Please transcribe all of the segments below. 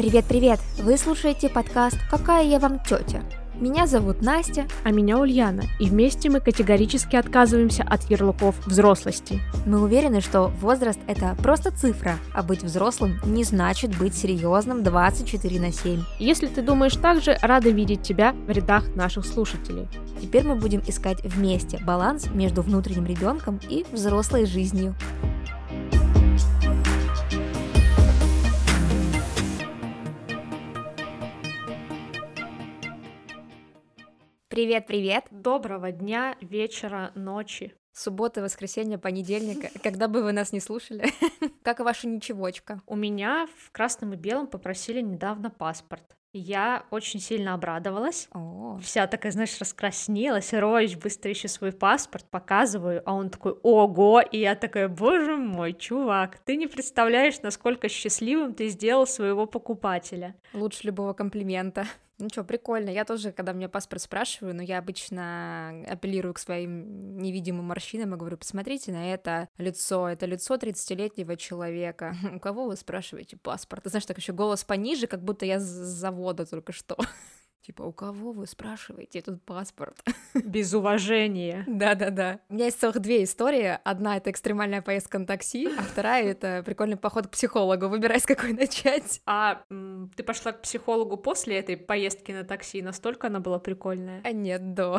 Привет-привет! Вы слушаете подкаст «Какая я вам тетя?» Меня зовут Настя. А меня Ульяна. И вместе мы категорически отказываемся от ярлыков взрослости. Мы уверены, что возраст – это просто цифра, а быть взрослым не значит быть серьезным 24 на 7. Если ты думаешь так же, рада видеть тебя в рядах наших слушателей. Теперь мы будем искать вместе баланс между внутренним ребенком и взрослой жизнью. Привет-привет! Доброго дня, вечера, ночи. Суббота, воскресенье, понедельник, когда бы вы нас не слушали. Как и ваша ничегочка? У меня в красном и белом попросили недавно паспорт. Я очень сильно обрадовалась. О. Вся такая, знаешь, раскраснелась, роюсь быстро ищу свой паспорт, показываю, а он такой, ого, и я такая, боже мой, чувак, ты не представляешь, насколько счастливым ты сделал своего покупателя. Лучше любого комплимента. Ну что, прикольно. Я тоже, когда мне паспорт спрашиваю, но я обычно апеллирую к своим невидимым морщинам и говорю, посмотрите на это лицо. Это лицо 30-летнего человека. У кого вы спрашиваете паспорт? Ты знаешь, так еще голос пониже, как будто я с завода только что. Типа, у кого вы спрашиваете этот паспорт? Без уважения. Да-да-да. У меня есть целых две истории. Одна — это экстремальная поездка на такси, а вторая — это прикольный поход к психологу. Выбирай, с какой начать. А ты пошла к психологу после этой поездки на такси? Настолько она была прикольная? А нет, до.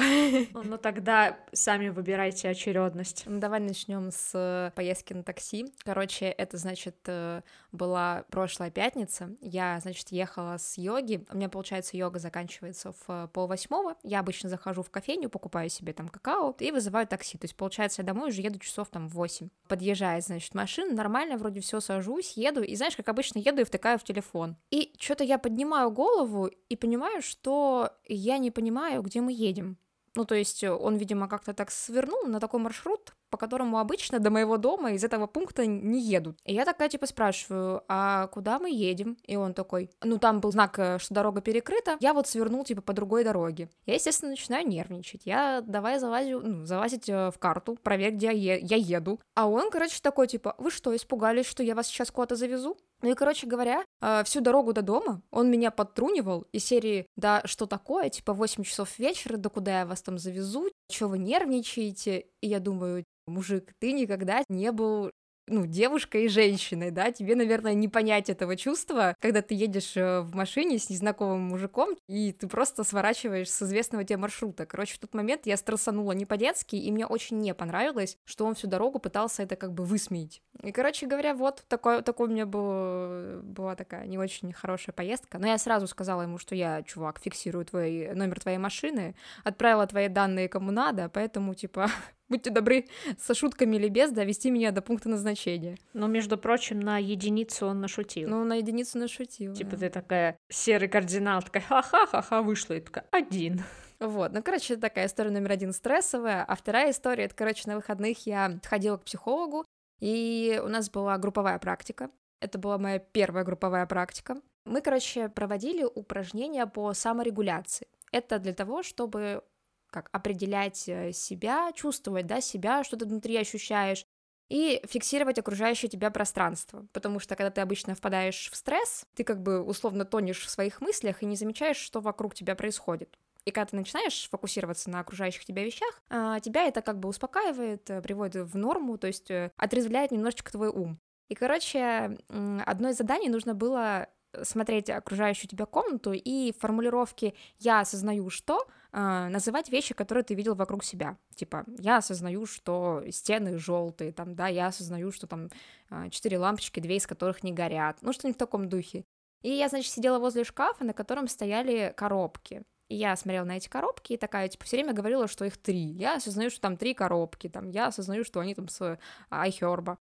Ну, ну тогда сами выбирайте очередность. Ну, давай начнем с э, поездки на такси. Короче, это, значит, э, была прошлая пятница. Я, значит, ехала с йоги. У меня, получается, йога заканчивается заканчивается в э, полвосьмого, я обычно захожу в кофейню, покупаю себе там какао и вызываю такси, то есть, получается, я домой уже еду часов там в 8. Подъезжает, значит, машина, нормально, вроде все сажусь, еду, и знаешь, как обычно, еду и втыкаю в телефон. И что-то я поднимаю голову и понимаю, что я не понимаю, где мы едем. Ну, то есть он, видимо, как-то так свернул на такой маршрут, по которому обычно до моего дома из этого пункта не едут. И я такая, типа, спрашиваю, а куда мы едем? И он такой, ну, там был знак, э, что дорога перекрыта, я вот свернул, типа, по другой дороге. Я, естественно, начинаю нервничать. Я давай залазю, ну, залазить э, в карту, проверь, где я, еду. А он, короче, такой, типа, вы что, испугались, что я вас сейчас куда-то завезу? Ну и, короче говоря, э, всю дорогу до дома он меня подтрунивал из серии «Да что такое? Типа 8 часов вечера, да куда я вас там завезу? Чего вы нервничаете?» И я думаю, мужик, ты никогда не был ну, девушкой и женщиной, да, тебе, наверное, не понять этого чувства, когда ты едешь э, в машине с незнакомым мужиком, и ты просто сворачиваешь с известного тебе маршрута. Короче, в тот момент я стрессанула не по-детски, и мне очень не понравилось, что он всю дорогу пытался это как бы высмеять. И, короче говоря, вот такой, такой у меня был, была такая не очень хорошая поездка. Но я сразу сказала ему, что я, чувак, фиксирую твой номер твоей машины, отправила твои данные кому надо, поэтому, типа, будьте добры, со шутками или без, довести меня до пункта назначения. Но, между прочим, на единицу он нашутил. Ну, на единицу нашутил. Типа да. ты такая серый кардинал, такая ха-ха-ха-ха, вышла и такая один. Вот, ну, короче, такая история номер один стрессовая, а вторая история, это, короче, на выходных я ходила к психологу, и у нас была групповая практика. Это была моя первая групповая практика. Мы, короче, проводили упражнения по саморегуляции. Это для того, чтобы как определять э, себя, чувствовать, да, себя, что ты внутри ощущаешь, и фиксировать окружающее тебя пространство. Потому что когда ты обычно впадаешь в стресс, ты как бы условно тонешь в своих мыслях и не замечаешь, что вокруг тебя происходит. И когда ты начинаешь фокусироваться на окружающих тебя вещах, а, тебя это как бы успокаивает, э, приводит в норму, то есть э, отрезвляет немножечко твой ум. И, короче, одно из заданий нужно было смотреть окружающую тебя комнату и формулировки «я осознаю что», э, называть вещи, которые ты видел вокруг себя. Типа, я осознаю, что стены желтые, там, да, я осознаю, что там э, четыре лампочки, две из которых не горят. Ну, что-нибудь в таком духе. И я, значит, сидела возле шкафа, на котором стояли коробки. И я смотрела на эти коробки и такая, типа, все время говорила, что их три. Я осознаю, что там три коробки, там, я осознаю, что они там с iHerb а.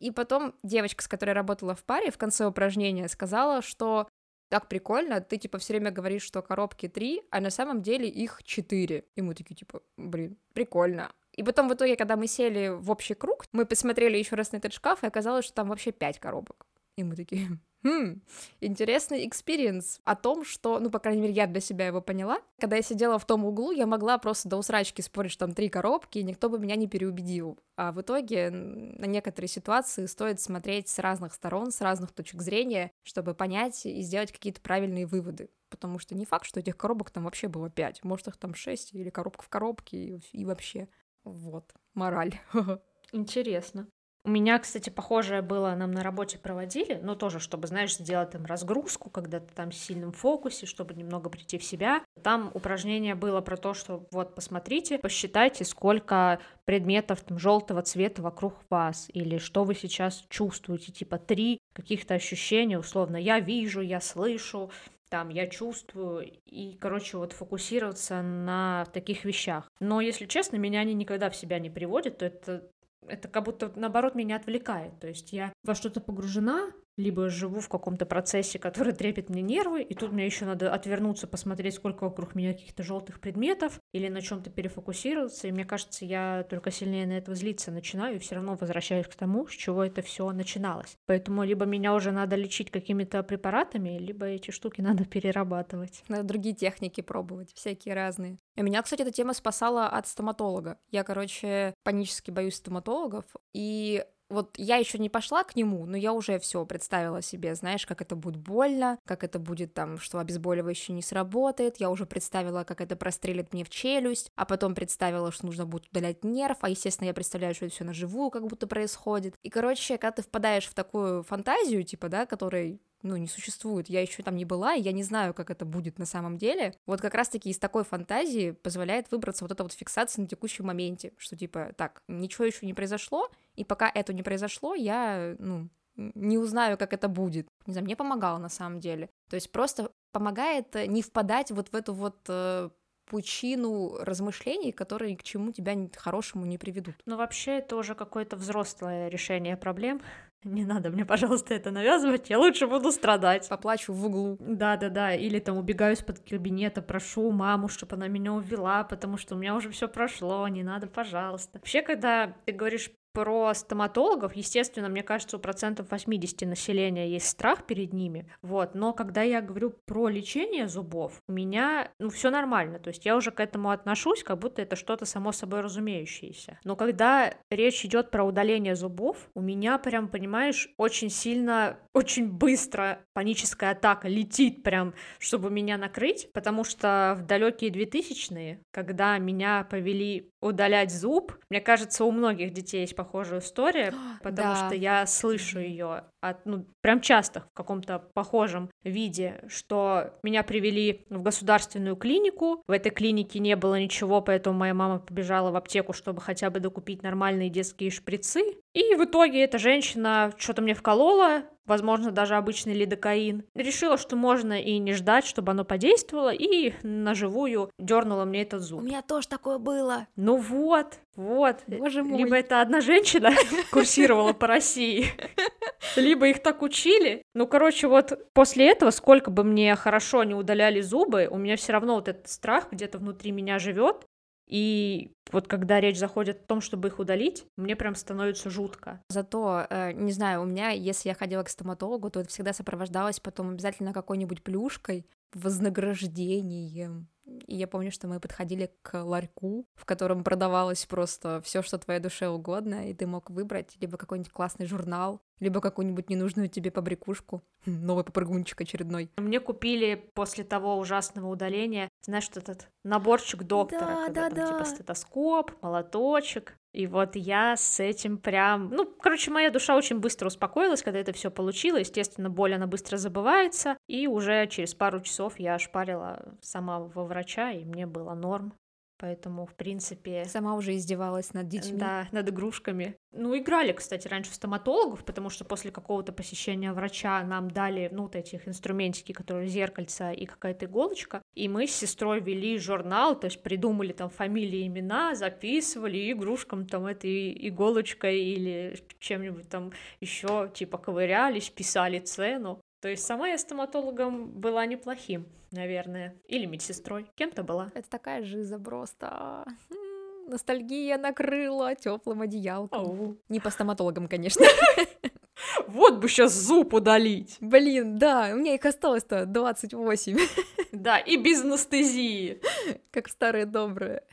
И потом девочка, с которой работала в паре, в конце упражнения сказала, что так прикольно, ты, типа, все время говоришь, что коробки три, а на самом деле их четыре. И мы такие, типа, блин, прикольно. И потом в итоге, когда мы сели в общий круг, мы посмотрели еще раз на этот шкаф, и оказалось, что там вообще пять коробок. И мы такие, Хм, интересный experience о том, что, ну, по крайней мере, я для себя его поняла. Когда я сидела в том углу, я могла просто до усрачки спорить, что там три коробки, и никто бы меня не переубедил. А в итоге на некоторые ситуации стоит смотреть с разных сторон, с разных точек зрения, чтобы понять и сделать какие-то правильные выводы. Потому что не факт, что этих коробок там вообще было пять. Может, их там шесть, или коробка в коробке, и, и вообще. Вот, мораль. Интересно. У меня, кстати, похожее было, нам на работе проводили, но тоже, чтобы, знаешь, сделать там разгрузку, когда ты там в сильном фокусе, чтобы немного прийти в себя. Там упражнение было про то, что вот посмотрите, посчитайте, сколько предметов там желтого цвета вокруг вас, или что вы сейчас чувствуете, типа три каких-то ощущения, условно, я вижу, я слышу, там я чувствую, и, короче, вот фокусироваться на таких вещах. Но, если честно, меня они никогда в себя не приводят, то это это как будто, наоборот, меня отвлекает. То есть я во что-то погружена, либо живу в каком-то процессе, который трепет мне нервы, и тут мне еще надо отвернуться, посмотреть, сколько вокруг меня каких-то желтых предметов, или на чем-то перефокусироваться. И мне кажется, я только сильнее на это злиться начинаю, и все равно возвращаюсь к тому, с чего это все начиналось. Поэтому либо меня уже надо лечить какими-то препаратами, либо эти штуки надо перерабатывать. Надо другие техники пробовать, всякие разные. И меня, кстати, эта тема спасала от стоматолога. Я, короче, панически боюсь стоматологов, и вот я еще не пошла к нему, но я уже все представила себе, знаешь, как это будет больно, как это будет там, что обезболивающее не сработает, я уже представила, как это прострелит мне в челюсть, а потом представила, что нужно будет удалять нерв, а естественно я представляю, что это все наживую как будто происходит. И, короче, когда ты впадаешь в такую фантазию, типа, да, которой ну, не существует. Я еще там не была, и я не знаю, как это будет на самом деле. Вот как раз-таки из такой фантазии позволяет выбраться вот эта вот фиксация на текущем моменте, что типа, так, ничего еще не произошло, и пока это не произошло, я, ну, не узнаю, как это будет. Не знаю, мне помогало на самом деле. То есть просто помогает не впадать вот в эту вот э, пучину размышлений, которые к чему тебя хорошему не приведут. Ну, вообще, это уже какое-то взрослое решение проблем. Не надо мне, пожалуйста, это навязывать, я лучше буду страдать. Поплачу в углу. Да-да-да, или там убегаю из-под кабинета, прошу маму, чтобы она меня увела, потому что у меня уже все прошло, не надо, пожалуйста. Вообще, когда ты говоришь про стоматологов, естественно, мне кажется, у процентов 80 населения есть страх перед ними, вот, но когда я говорю про лечение зубов, у меня, ну, все нормально, то есть я уже к этому отношусь, как будто это что-то само собой разумеющееся. Но когда речь идет про удаление зубов, у меня прям, понимаешь, очень сильно, очень быстро паническая атака летит прям, чтобы меня накрыть, потому что в далекие 2000-е, когда меня повели удалять зуб, мне кажется, у многих детей есть похожая история, потому да. что я слышу ее от, ну, прям часто в каком-то похожем виде, что меня привели в государственную клинику, в этой клинике не было ничего, поэтому моя мама побежала в аптеку, чтобы хотя бы докупить нормальные детские шприцы, и в итоге эта женщина что-то мне вколола, возможно, даже обычный лидокаин. Решила, что можно и не ждать, чтобы оно подействовало, и на живую дернула мне этот зуб. У меня тоже такое было. Ну вот, вот. Боже мой. Либо это одна женщина курсировала по России, либо их так учили. Ну, короче, вот после этого, сколько бы мне хорошо не удаляли зубы, у меня все равно вот этот страх где-то внутри меня живет, и вот когда речь заходит о том, чтобы их удалить, мне прям становится жутко. Зато, э, не знаю, у меня, если я ходила к стоматологу, то это всегда сопровождалось потом обязательно какой-нибудь плюшкой, вознаграждением. И я помню, что мы подходили к ларьку, в котором продавалось просто все, что твоей душе угодно, и ты мог выбрать либо какой-нибудь классный журнал, либо какую-нибудь ненужную тебе побрякушку, новый попрыгунчик очередной. Мне купили после того ужасного удаления, знаешь, что этот наборчик доктора, да, когда да, там да. типа стетоскоп, молоточек, и вот я с этим прям... Ну, короче, моя душа очень быстро успокоилась, когда это все получила. Естественно, боль, она быстро забывается. И уже через пару часов я шпарила сама во врача, и мне было норм. Поэтому, в принципе... Сама уже издевалась над детьми. Да, над игрушками. Ну, играли, кстати, раньше в стоматологов, потому что после какого-то посещения врача нам дали, ну, вот этих инструментики, которые зеркальца и какая-то иголочка, и мы с сестрой вели журнал, то есть придумали там фамилии, имена, записывали игрушкам там этой иголочкой или чем-нибудь там еще, типа, ковырялись, писали цену. То есть сама я стоматологом была неплохим, наверное. Или медсестрой. Кем-то была. Это такая жиза просто. Ностальгия накрыла теплым одеялком. Оу. Не по стоматологам, конечно. Вот бы сейчас зуб удалить. Блин, да, у меня их осталось-то 28. Да, и без анестезии. Как старые добрые.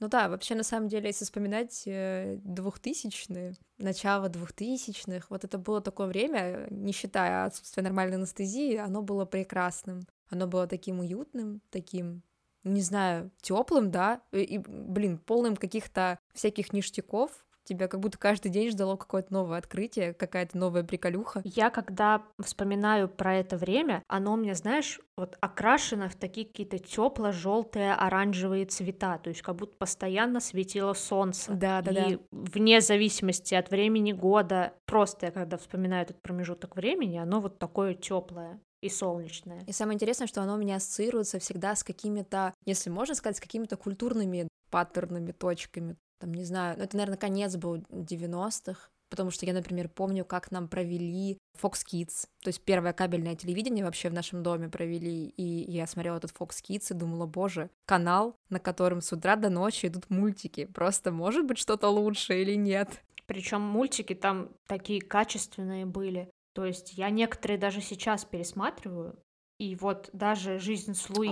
Ну да, вообще, на самом деле, если вспоминать э, двухтысячные, начало двухтысячных, вот это было такое время, не считая отсутствия нормальной анестезии, оно было прекрасным. Оно было таким уютным, таким не знаю, теплым, да, и, блин, полным каких-то всяких ништяков, тебя как будто каждый день ждало какое-то новое открытие, какая-то новая приколюха. Я когда вспоминаю про это время, оно у меня, знаешь, вот окрашено в такие какие-то тепло-желтые оранжевые цвета, то есть как будто постоянно светило солнце. Да, да, и да. вне зависимости от времени года, просто я когда вспоминаю этот промежуток времени, оно вот такое теплое и солнечное. И самое интересное, что оно у меня ассоциируется всегда с какими-то, если можно сказать, с какими-то культурными паттернами, точками там, не знаю, ну, это, наверное, конец был 90-х, потому что я, например, помню, как нам провели Fox Kids, то есть первое кабельное телевидение вообще в нашем доме провели, и я смотрела этот Fox Kids и думала, боже, канал, на котором с утра до ночи идут мультики, просто может быть что-то лучше или нет? Причем мультики там такие качественные были, то есть я некоторые даже сейчас пересматриваю, и вот даже «Жизнь с Луи»,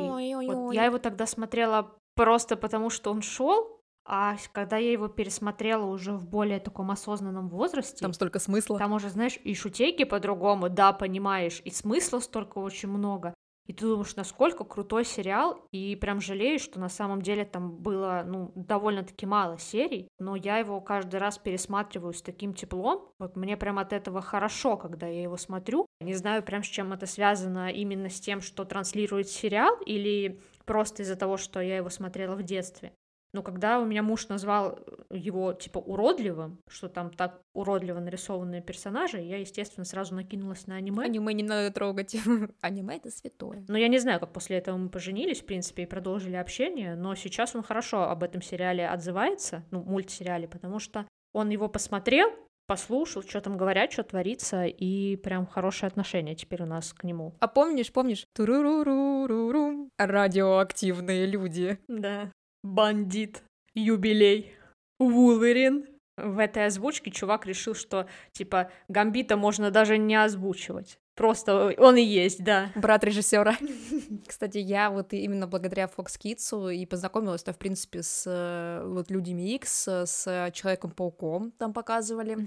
вот я его тогда смотрела просто потому, что он шел, а когда я его пересмотрела уже в более таком осознанном возрасте... Там столько смысла. Там уже, знаешь, и шутейки по-другому, да, понимаешь, и смысла столько очень много. И ты думаешь, насколько крутой сериал, и прям жалеешь, что на самом деле там было, ну, довольно-таки мало серий, но я его каждый раз пересматриваю с таким теплом, вот мне прям от этого хорошо, когда я его смотрю. Не знаю прям с чем это связано, именно с тем, что транслирует сериал, или просто из-за того, что я его смотрела в детстве. Но когда у меня муж назвал его, типа, уродливым, что там так уродливо нарисованные персонажи, я, естественно, сразу накинулась на аниме. Аниме не надо трогать. аниме — это святое. Но я не знаю, как после этого мы поженились, в принципе, и продолжили общение, но сейчас он хорошо об этом сериале отзывается, ну, мультсериале, потому что он его посмотрел, послушал, что там говорят, что творится, и прям хорошее отношение теперь у нас к нему. А помнишь, помнишь? Турурурурурум. Радиоактивные люди. Да. Бандит, юбилей, Вулверин. В этой озвучке чувак решил, что, типа, Гамбита можно даже не озвучивать. Просто он и есть, да. Брат режиссера. Кстати, я вот именно благодаря Fox Kids и познакомилась-то, в принципе, с э, вот Людьми X, с Человеком-пауком там показывали.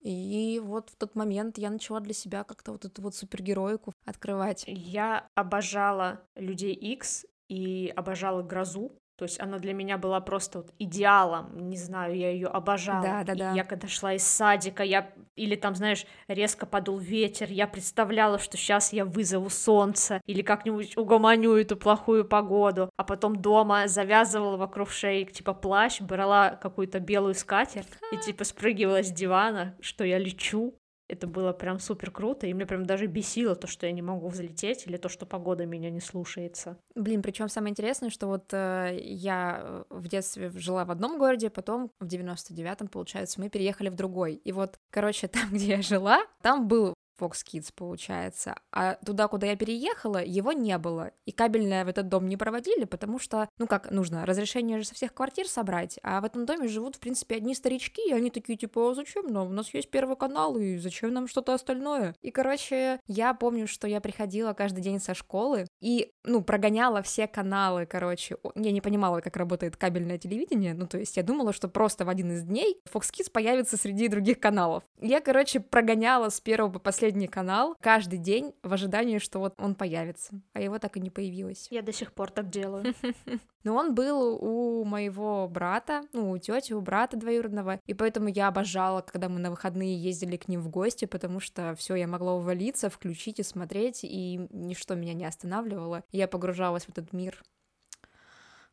И вот в тот момент я начала для себя как-то вот эту вот супергероику открывать. Я обожала Людей X и обожала Грозу. То есть она для меня была просто вот идеалом, не знаю, я ее обожала. Да, да, да. И я когда шла из садика, я или там, знаешь, резко подул ветер, я представляла, что сейчас я вызову солнце или как-нибудь угомоню эту плохую погоду, а потом дома завязывала вокруг шеи типа плащ, брала какую-то белую скатерть и типа спрыгивала с дивана, что я лечу, это было прям супер круто, и мне прям даже бесило то, что я не могу взлететь, или то, что погода меня не слушается. Блин, причем самое интересное, что вот э, я э, в детстве жила в одном городе, потом в 99-м, получается, мы переехали в другой. И вот, короче, там, где я жила, там был Fox Kids, получается. А туда, куда я переехала, его не было. И кабельное в этот дом не проводили, потому что, ну как, нужно разрешение же со всех квартир собрать, а в этом доме живут, в принципе, одни старички, и они такие, типа, а зачем нам? У нас есть первый канал, и зачем нам что-то остальное? И, короче, я помню, что я приходила каждый день со школы и, ну, прогоняла все каналы, короче. Я не понимала, как работает кабельное телевидение, ну, то есть я думала, что просто в один из дней Fox Kids появится среди других каналов. Я, короче, прогоняла с первого по последний канал каждый день в ожидании, что вот он появится. А его так и не появилось. Я до сих пор так делаю. Но он был у моего брата, ну, у тети, у брата двоюродного, и поэтому я обожала, когда мы на выходные ездили к ним в гости, потому что все, я могла увалиться, включить и смотреть, и ничто меня не останавливало. Я погружалась в этот мир.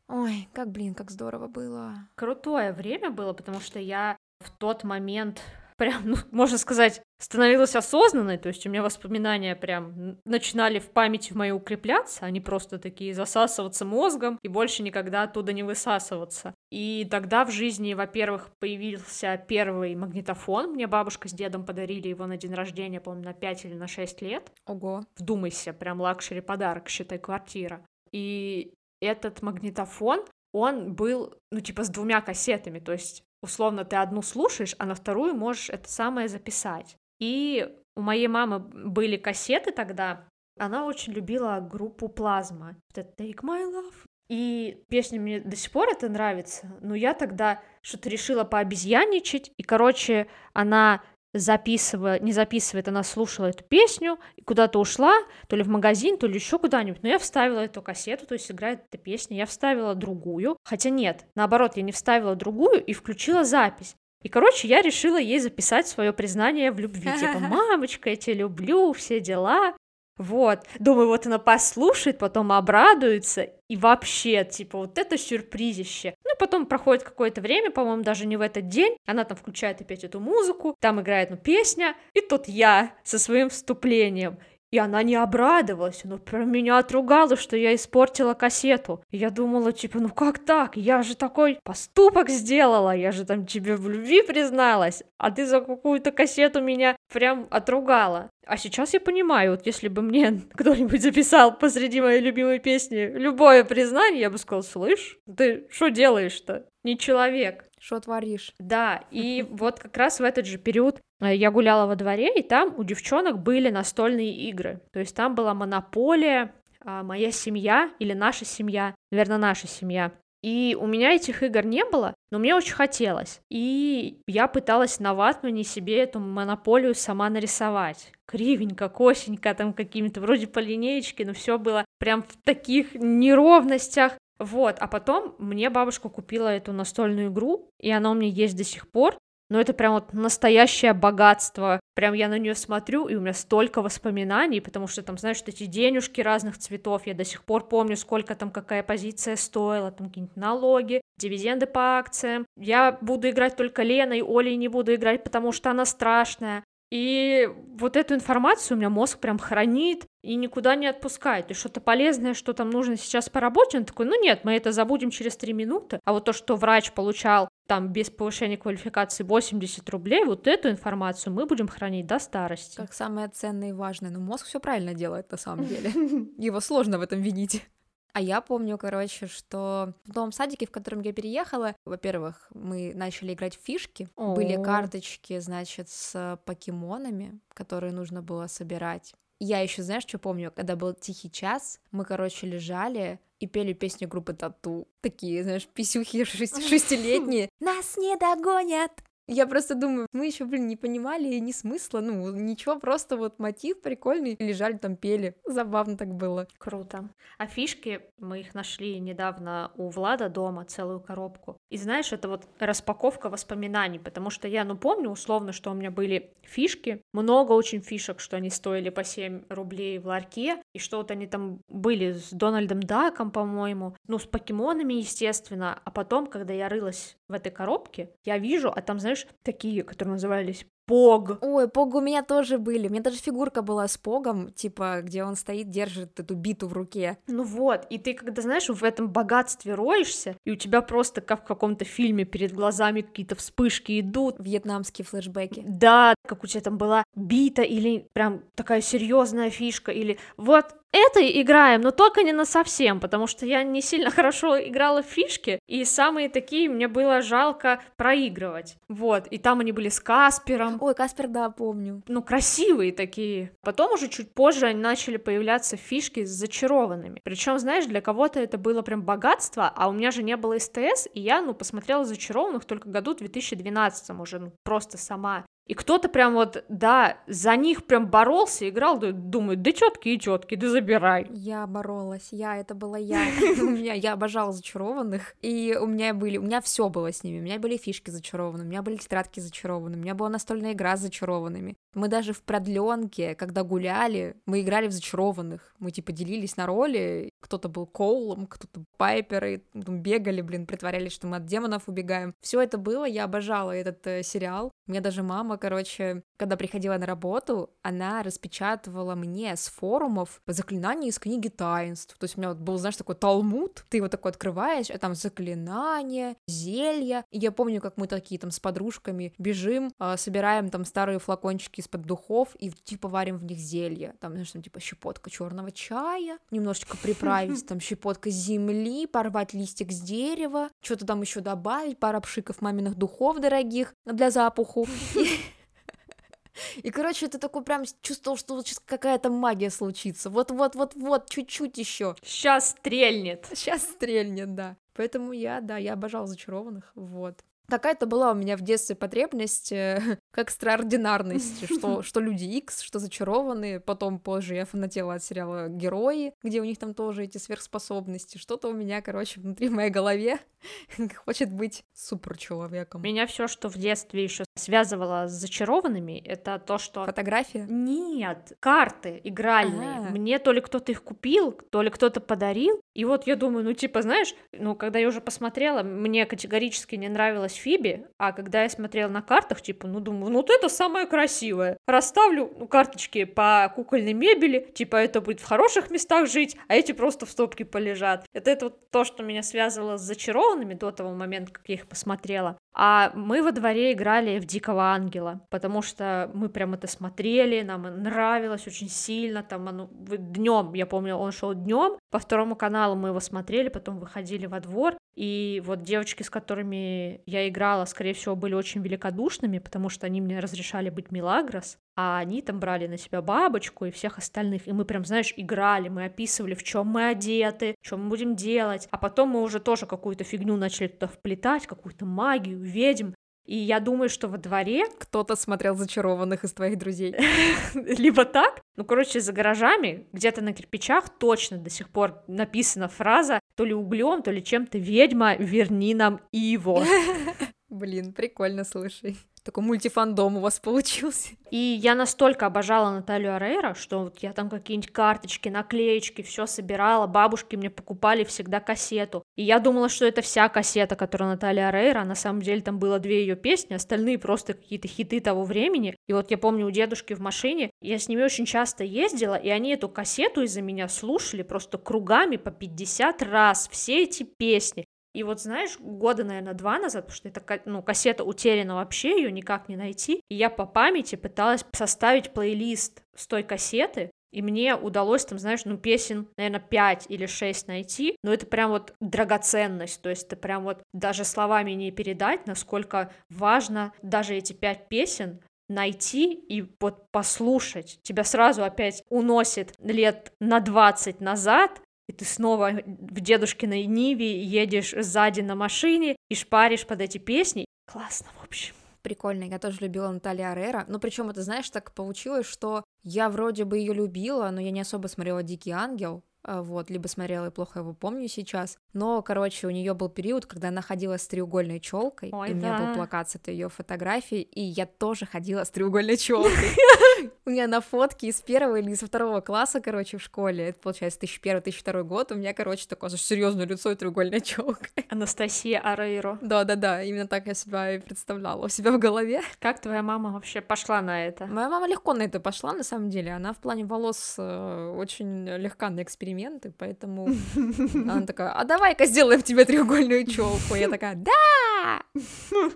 Ой, как, блин, как здорово было. Крутое время было, потому что я в тот момент прям, ну, можно сказать, становилась осознанной, то есть у меня воспоминания прям начинали в памяти в моей укрепляться, они просто такие засасываться мозгом и больше никогда оттуда не высасываться. И тогда в жизни, во-первых, появился первый магнитофон, мне бабушка с дедом подарили его на день рождения, помню, на 5 или на 6 лет. Ого. Вдумайся, прям luxury подарок, считай, квартира. И этот магнитофон, он был, ну, типа, с двумя кассетами, то есть условно ты одну слушаешь, а на вторую можешь это самое записать. И у моей мамы были кассеты тогда. Она очень любила группу Плазма. Это Take My Love. И песня мне до сих пор это нравится. Но я тогда что-то решила пообезьяничать. И, короче, она записывая, не записывает, она слушала эту песню и куда-то ушла, то ли в магазин, то ли еще куда-нибудь. Но я вставила эту кассету, то есть играет эта песня, я вставила другую. Хотя нет, наоборот, я не вставила другую и включила запись. И, короче, я решила ей записать свое признание в любви. Типа, мамочка, я тебя люблю, все дела. Вот, думаю, вот она послушает, потом обрадуется, и вообще, типа, вот это сюрпризище. Ну, потом проходит какое-то время, по-моему, даже не в этот день, она там включает опять эту музыку, там играет, ну, песня, и тут я со своим вступлением. И она не обрадовалась, она про меня отругала, что я испортила кассету. И я думала, типа, ну как так? Я же такой поступок сделала, я же там тебе в любви призналась, а ты за какую-то кассету меня прям отругала. А сейчас я понимаю, вот если бы мне кто-нибудь записал посреди моей любимой песни любое признание, я бы сказала, слышь, ты что делаешь-то? Не человек. Что творишь? Да, и вот как раз в этот же период э, я гуляла во дворе, и там у девчонок были настольные игры. То есть там была монополия, а, моя семья или наша семья, наверное, наша семья. И у меня этих игр не было, но мне очень хотелось. И я пыталась на ватмане себе эту монополию сама нарисовать. Кривенько, косенько, там какими-то вроде по линеечке, но все было прям в таких неровностях. Вот, а потом мне бабушка купила эту настольную игру, и она у меня есть до сих пор. Но это прям вот настоящее богатство. Прям я на нее смотрю, и у меня столько воспоминаний, потому что там, знаешь, эти денежки разных цветов, я до сих пор помню, сколько там какая позиция стоила, там какие-нибудь налоги, дивиденды по акциям. Я буду играть только Леной, Олей не буду играть, потому что она страшная. И вот эту информацию у меня мозг прям хранит и никуда не отпускает. И что-то полезное, что там нужно сейчас по работе, он такой, ну нет, мы это забудем через три минуты. А вот то, что врач получал там без повышения квалификации 80 рублей, вот эту информацию мы будем хранить до старости. Как самое ценное и важное. Но мозг все правильно делает на самом деле. Его сложно в этом винить. А я помню, короче, что в том садике, в котором я переехала, во-первых, мы начали играть в фишки. О-о-о. Были карточки, значит, с покемонами, которые нужно было собирать. Я еще, знаешь, что помню, когда был тихий час, мы, короче, лежали и пели песню группы Тату. Такие, знаешь, писюхи шестилетние. Нас не догонят, я просто думаю, мы еще, блин, не понимали ни смысла, ну, ничего, просто вот мотив прикольный, лежали там, пели. Забавно так было. Круто. А фишки, мы их нашли недавно у Влада дома, целую коробку. И знаешь, это вот распаковка воспоминаний, потому что я, ну, помню условно, что у меня были фишки, много очень фишек, что они стоили по 7 рублей в ларьке, и что вот они там были с Дональдом Даком, по-моему, ну, с покемонами, естественно, а потом, когда я рылась в этой коробке, я вижу, а там, знаешь, такие, которые назывались Пог. Ой, Пог у меня тоже были. У меня даже фигурка была с Погом, типа, где он стоит, держит эту биту в руке. Ну вот, и ты, когда, знаешь, в этом богатстве роешься, и у тебя просто как в каком-то фильме перед глазами какие-то вспышки идут. Вьетнамские флешбеки. Да, как у тебя там была бита или прям такая серьезная фишка, или вот это играем, но только не на совсем, потому что я не сильно хорошо играла в фишки, и самые такие мне было жалко проигрывать. Вот, и там они были с Каспером. Ой, Каспер, да, помню. Ну, красивые такие. Потом уже чуть позже они начали появляться фишки с зачарованными. Причем, знаешь, для кого-то это было прям богатство, а у меня же не было СТС, и я, ну, посмотрела зачарованных только году 2012 уже, ну, просто сама. И кто-то прям вот, да, за них прям боролся, играл, думает, да четкие, четкие, да забирай. Я боролась, я, это была я. У меня, я обожала зачарованных, и у меня были, у меня все было с ними, у меня были фишки зачарованные, у меня были тетрадки зачарованные, у меня была настольная игра с зачарованными. Мы даже в продленке, когда гуляли, мы играли в зачарованных, мы типа делились на роли, кто-то был Коулом, кто-то Пайперой, бегали, блин, притворялись, что мы от демонов убегаем. Все это было, я обожала этот э, сериал. Меня даже мама, короче, когда приходила на работу, она распечатывала мне с форумов заклинания из книги таинств. То есть у меня вот был, знаешь, такой талмуд, ты его такой открываешь, а там заклинания, зелья. И я помню, как мы такие там с подружками бежим, э, собираем там старые флакончики из-под духов и типа варим в них зелье. Там, знаешь, там типа щепотка черного чая, немножечко приправить, там щепотка земли, порвать листик с дерева, что-то там еще добавить, пара пшиков маминых духов дорогих для запаху. И, короче, ты такой прям чувствовал, что вот сейчас какая-то магия случится. Вот-вот-вот-вот, чуть-чуть еще. Сейчас стрельнет. Сейчас стрельнет, да. Поэтому я, да, я обожал зачарованных, вот. Какая-то была у меня в детстве потребность э, к экстраординарности, что, что люди X, что зачарованные. Потом позже я фанатела от сериала «Герои», где у них там тоже эти сверхспособности. Что-то у меня, короче, внутри моей голове хочет быть суперчеловеком. Меня все, что в детстве еще связывало с зачарованными, это то, что... Фотография? Нет, карты игральные. А-а-а. Мне то ли кто-то их купил, то ли кто-то подарил. И вот я думаю, ну типа, знаешь, ну когда я уже посмотрела, мне категорически не нравилась Фиби, а когда я смотрела на картах, типа, ну думаю, ну вот это самое красивое. Расставлю ну, карточки по кукольной мебели, типа это будет в хороших местах жить, а эти просто в стопке полежат. Это, это вот то, что меня связывало с зачарованными до того момента, как я их посмотрела. А мы во дворе играли в Дикого Ангела, потому что мы прям это смотрели, нам нравилось очень сильно, там оно днем, я помню, он шел днем, по второму каналу мы его смотрели, потом выходили во двор, и вот девочки, с которыми я играла, скорее всего, были очень великодушными, потому что они мне разрешали быть Милагрос, а они там брали на себя бабочку и всех остальных, и мы прям, знаешь, играли, мы описывали, в чем мы одеты, что мы будем делать, а потом мы уже тоже какую-то фигню начали туда вплетать, какую-то магию, ведьм, и я думаю, что во дворе... Кто-то смотрел «Зачарованных» из твоих друзей. Либо так. Ну, короче, за гаражами, где-то на кирпичах точно до сих пор написана фраза то ли углем, то ли чем-то «Ведьма, верни нам Иво». Блин, прикольно, слушай такой мультифандом у вас получился. И я настолько обожала Наталью Арейра, что вот я там какие-нибудь карточки, наклеечки, все собирала, бабушки мне покупали всегда кассету. И я думала, что это вся кассета, которая Наталья Арейра, а на самом деле там было две ее песни, остальные просто какие-то хиты того времени. И вот я помню у дедушки в машине, я с ними очень часто ездила, и они эту кассету из-за меня слушали просто кругами по 50 раз, все эти песни. И вот, знаешь, года, наверное, два назад, потому что это, ну, кассета утеряна вообще, ее никак не найти, и я по памяти пыталась составить плейлист с той кассеты, и мне удалось там, знаешь, ну, песен, наверное, 5 или 6 найти, но это прям вот драгоценность, то есть это прям вот даже словами не передать, насколько важно даже эти 5 песен найти и вот послушать. Тебя сразу опять уносит лет на 20 назад, и ты снова в дедушкиной Ниве едешь сзади на машине и шпаришь под эти песни. Классно, в общем. Прикольно, я тоже любила Наталья Арера. Ну, причем это, знаешь, так получилось, что я вроде бы ее любила, но я не особо смотрела Дикий ангел. А, вот, либо смотрела и плохо его помню сейчас. Но, короче, у нее был период, когда она ходила с треугольной челкой, и у меня был плакат с этой ее фотографией, и я тоже ходила с треугольной челкой. У меня на фотке из первого или из второго класса, короче, в школе, это получается 2001-2002 год, у меня, короче, такое серьезное лицо и треугольная челка. Анастасия Арейро. Да-да-да, именно так я себя и представляла у себя в голове. Как твоя мама вообще пошла на это? Моя мама легко на это пошла, на самом деле. Она в плане волос э, очень легка на эксперименты, поэтому она такая, а давай-ка сделаем тебе треугольную челку. Я такая, да!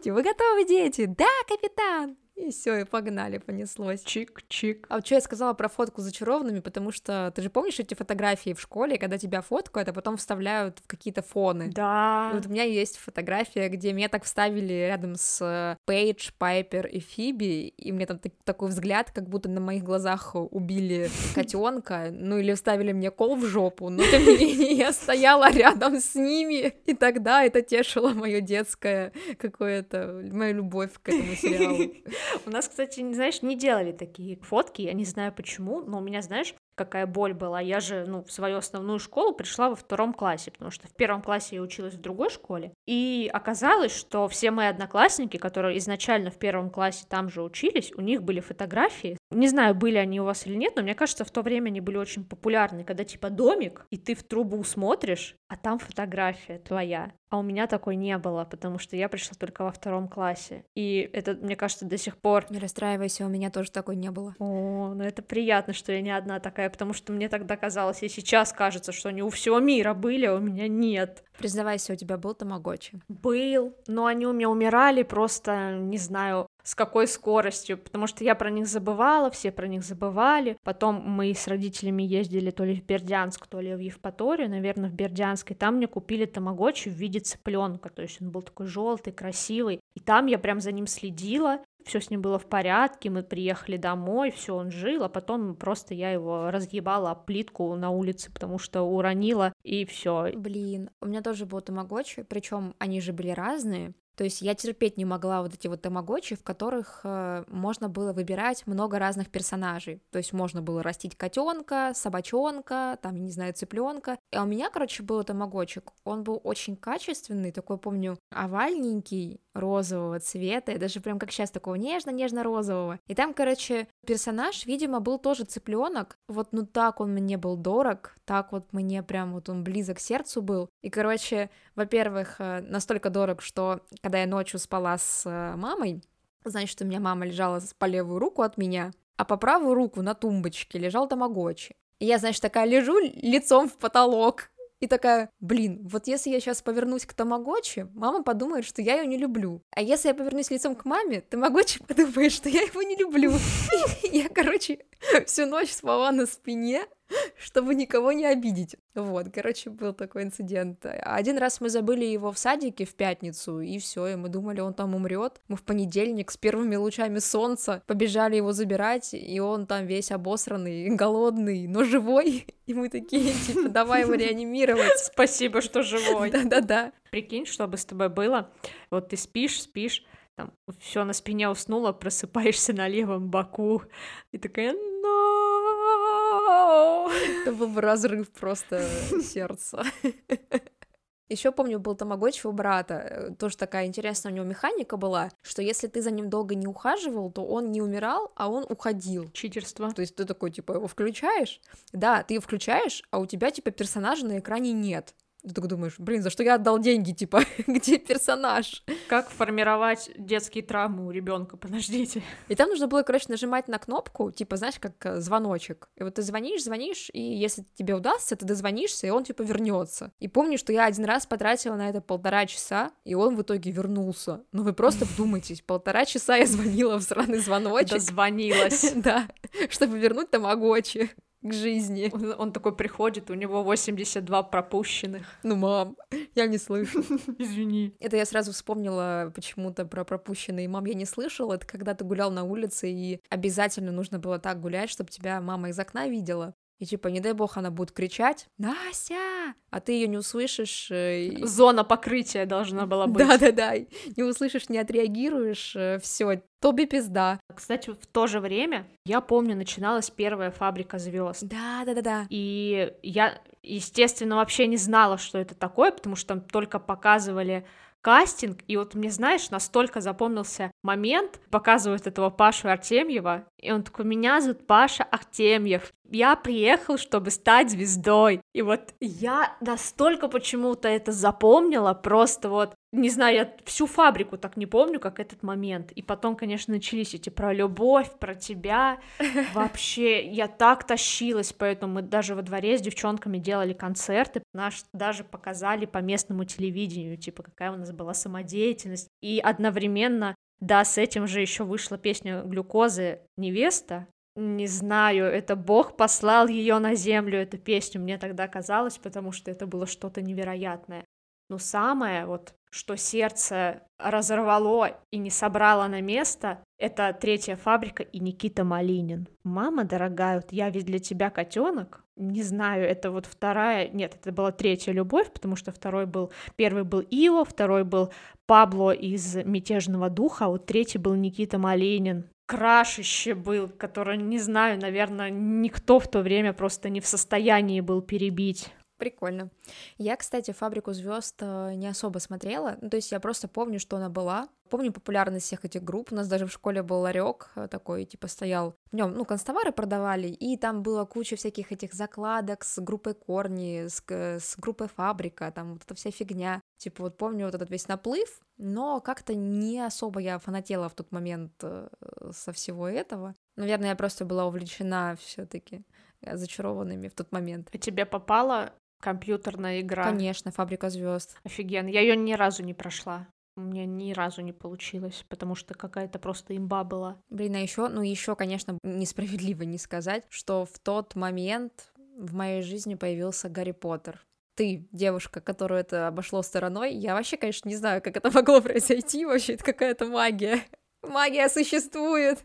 Вы готовы, дети? Да, капитан! И все, и погнали, понеслось. Чик-чик. А вот что я сказала про фотку с зачарованными, потому что ты же помнишь эти фотографии в школе, когда тебя фоткают, а потом вставляют в какие-то фоны? Да. И вот у меня есть фотография, где меня так вставили рядом с э, Пейдж, Пайпер и Фиби, и мне там такой взгляд, как будто на моих глазах убили котенка, ну или вставили мне кол в жопу, но тем не менее я стояла рядом с ними, и тогда это тешило мое детское какое-то, мою любовь к этому сериалу. У нас, кстати, знаешь, не делали такие фотки, я не знаю почему, но у меня, знаешь, какая боль была. Я же, ну, в свою основную школу пришла во втором классе, потому что в первом классе я училась в другой школе. И оказалось, что все мои одноклассники, которые изначально в первом классе там же учились, у них были фотографии. Не знаю, были они у вас или нет, но мне кажется, в то время они были очень популярны, когда типа домик, и ты в трубу смотришь, а там фотография твоя. А у меня такой не было, потому что я пришла только во втором классе. И это, мне кажется, до сих пор... Не расстраивайся, у меня тоже такой не было. О, ну это приятно, что я не одна такая, потому что мне тогда казалось, и сейчас кажется, что они у всего мира были, а у меня нет. Признавайся, у тебя был тамагочи? Был, но они у меня умирали просто, не знаю, с какой скоростью, потому что я про них забывала, все про них забывали. Потом мы с родителями ездили то ли в Бердянск, то ли в Евпаторию, наверное, в Бердянск, и там мне купили тамагочи в виде цыпленка, то есть он был такой желтый, красивый. И там я прям за ним следила, все с ним было в порядке, мы приехали домой, все он жил, а потом просто я его разъебала об плитку на улице, потому что уронила, и все. Блин, у меня тоже был тамагочи, причем они же были разные. То есть я терпеть не могла вот эти вот тамагочи, в которых э, можно было выбирать много разных персонажей. То есть можно было растить котенка, собачонка, там, не знаю, цыпленка. А у меня, короче, был тамагочик. Он был очень качественный, такой, помню, овальненький, розового цвета, и даже прям как сейчас такого нежно-нежно-розового. И там, короче, персонаж, видимо, был тоже цыпленок. Вот ну так он мне был дорог, так вот мне прям вот он близок к сердцу был. И, короче, во-первых, э, настолько дорог, что когда я ночью спала с э, мамой, значит, у меня мама лежала по левую руку от меня, а по правую руку на тумбочке лежал тамагочи. И я, значит, такая лежу лицом в потолок, и такая, блин, вот если я сейчас повернусь к Тамагочи, мама подумает, что я ее не люблю. А если я повернусь лицом к маме, Тамагочи подумает, что я его не люблю. Я, короче, всю ночь спала на спине, чтобы никого не обидеть. Вот, короче, был такой инцидент. Один раз мы забыли его в садике в пятницу, и все, и мы думали, он там умрет. Мы в понедельник с первыми лучами солнца побежали его забирать, и он там весь обосранный, голодный, но живой. И мы такие, типа, давай его реанимировать. Спасибо, что живой. Да-да-да. Прикинь, что бы с тобой было. Вот ты спишь, спишь, там все на спине уснула, просыпаешься на левом боку и такая, но Это был бы разрыв просто сердца. Еще помню, был тамагочи у брата, э, тоже такая интересная у него механика была, что если ты за ним долго не ухаживал, то он не умирал, а он уходил. Читерство. То есть ты такой, типа, его включаешь, да, ты его включаешь, а у тебя, типа, персонажа на экране нет. Ты так думаешь, блин, за что я отдал деньги, типа, где персонаж? Как формировать детские травмы у ребенка? Подождите. И там нужно было, короче, нажимать на кнопку, типа, знаешь, как э, звоночек. И вот ты звонишь, звонишь, и если тебе удастся, ты дозвонишься, и он, типа, вернется. И помню, что я один раз потратила на это полтора часа, и он в итоге вернулся. Ну вы просто вдумайтесь, полтора часа я звонила в сраный звоночек. Дозвонилась. Да, чтобы вернуть тамагочи к жизни. Он, он такой приходит, у него 82 пропущенных. Ну, мам, я не слышу. Извини. Это я сразу вспомнила почему-то про пропущенные. Мам, я не слышала. Это когда ты гулял на улице, и обязательно нужно было так гулять, чтобы тебя мама из окна видела. И типа, не дай бог, она будет кричать «Настя!», а ты ее не услышишь. э, Зона покрытия должна была быть. Да-да-да, не услышишь, не отреагируешь, все, Тоби пизда. Кстати, в то же время, я помню, начиналась первая фабрика звезд. Да-да-да-да. И я, естественно, вообще не знала, что это такое, потому что там только показывали кастинг, и вот мне, знаешь, настолько запомнился момент, показывают этого Пашу Артемьева, и он такой, меня зовут Паша Артемьев, я приехал, чтобы стать звездой. И вот я настолько почему-то это запомнила, просто вот, не знаю, я всю фабрику так не помню, как этот момент. И потом, конечно, начались эти про любовь, про тебя. Вообще, я так тащилась, поэтому мы даже во дворе с девчонками делали концерты, наш даже показали по местному телевидению, типа, какая у нас была самодеятельность. И одновременно да, с этим же еще вышла песня глюкозы невеста. Не знаю, это Бог послал ее на землю, эту песню, мне тогда казалось, потому что это было что-то невероятное. Но самое вот, что сердце разорвало и не собрало на место, это третья фабрика и Никита Малинин. Мама дорогая, вот я ведь для тебя котенок. Не знаю, это вот вторая, нет, это была третья любовь, потому что второй был, первый был Ио, второй был Пабло из «Мятежного духа», а вот третий был Никита Малинин. Крашище был, который, не знаю, наверное, никто в то время просто не в состоянии был перебить. Прикольно. Я, кстати, «Фабрику звезд не особо смотрела, ну, то есть я просто помню, что она была. Помню популярность всех этих групп, у нас даже в школе был ларек такой, типа, стоял, в нем, ну, констовары продавали, и там была куча всяких этих закладок с группой Корни, с, с группой Фабрика, там вот эта вся фигня. Типа, вот помню вот этот весь наплыв, но как-то не особо я фанатела в тот момент э, со всего этого. Наверное, я просто была увлечена все таки зачарованными в тот момент. А тебе попала компьютерная игра. Конечно, Фабрика звезд. Офигенно. Я ее ни разу не прошла. У меня ни разу не получилось, потому что какая-то просто имба была. Блин, а еще, ну еще, конечно, несправедливо не сказать, что в тот момент в моей жизни появился Гарри Поттер. ты девушка, которую это обошло стороной. Я вообще, конечно, не знаю, как это могло произойти. Вообще, это какая-то магия. Магия существует.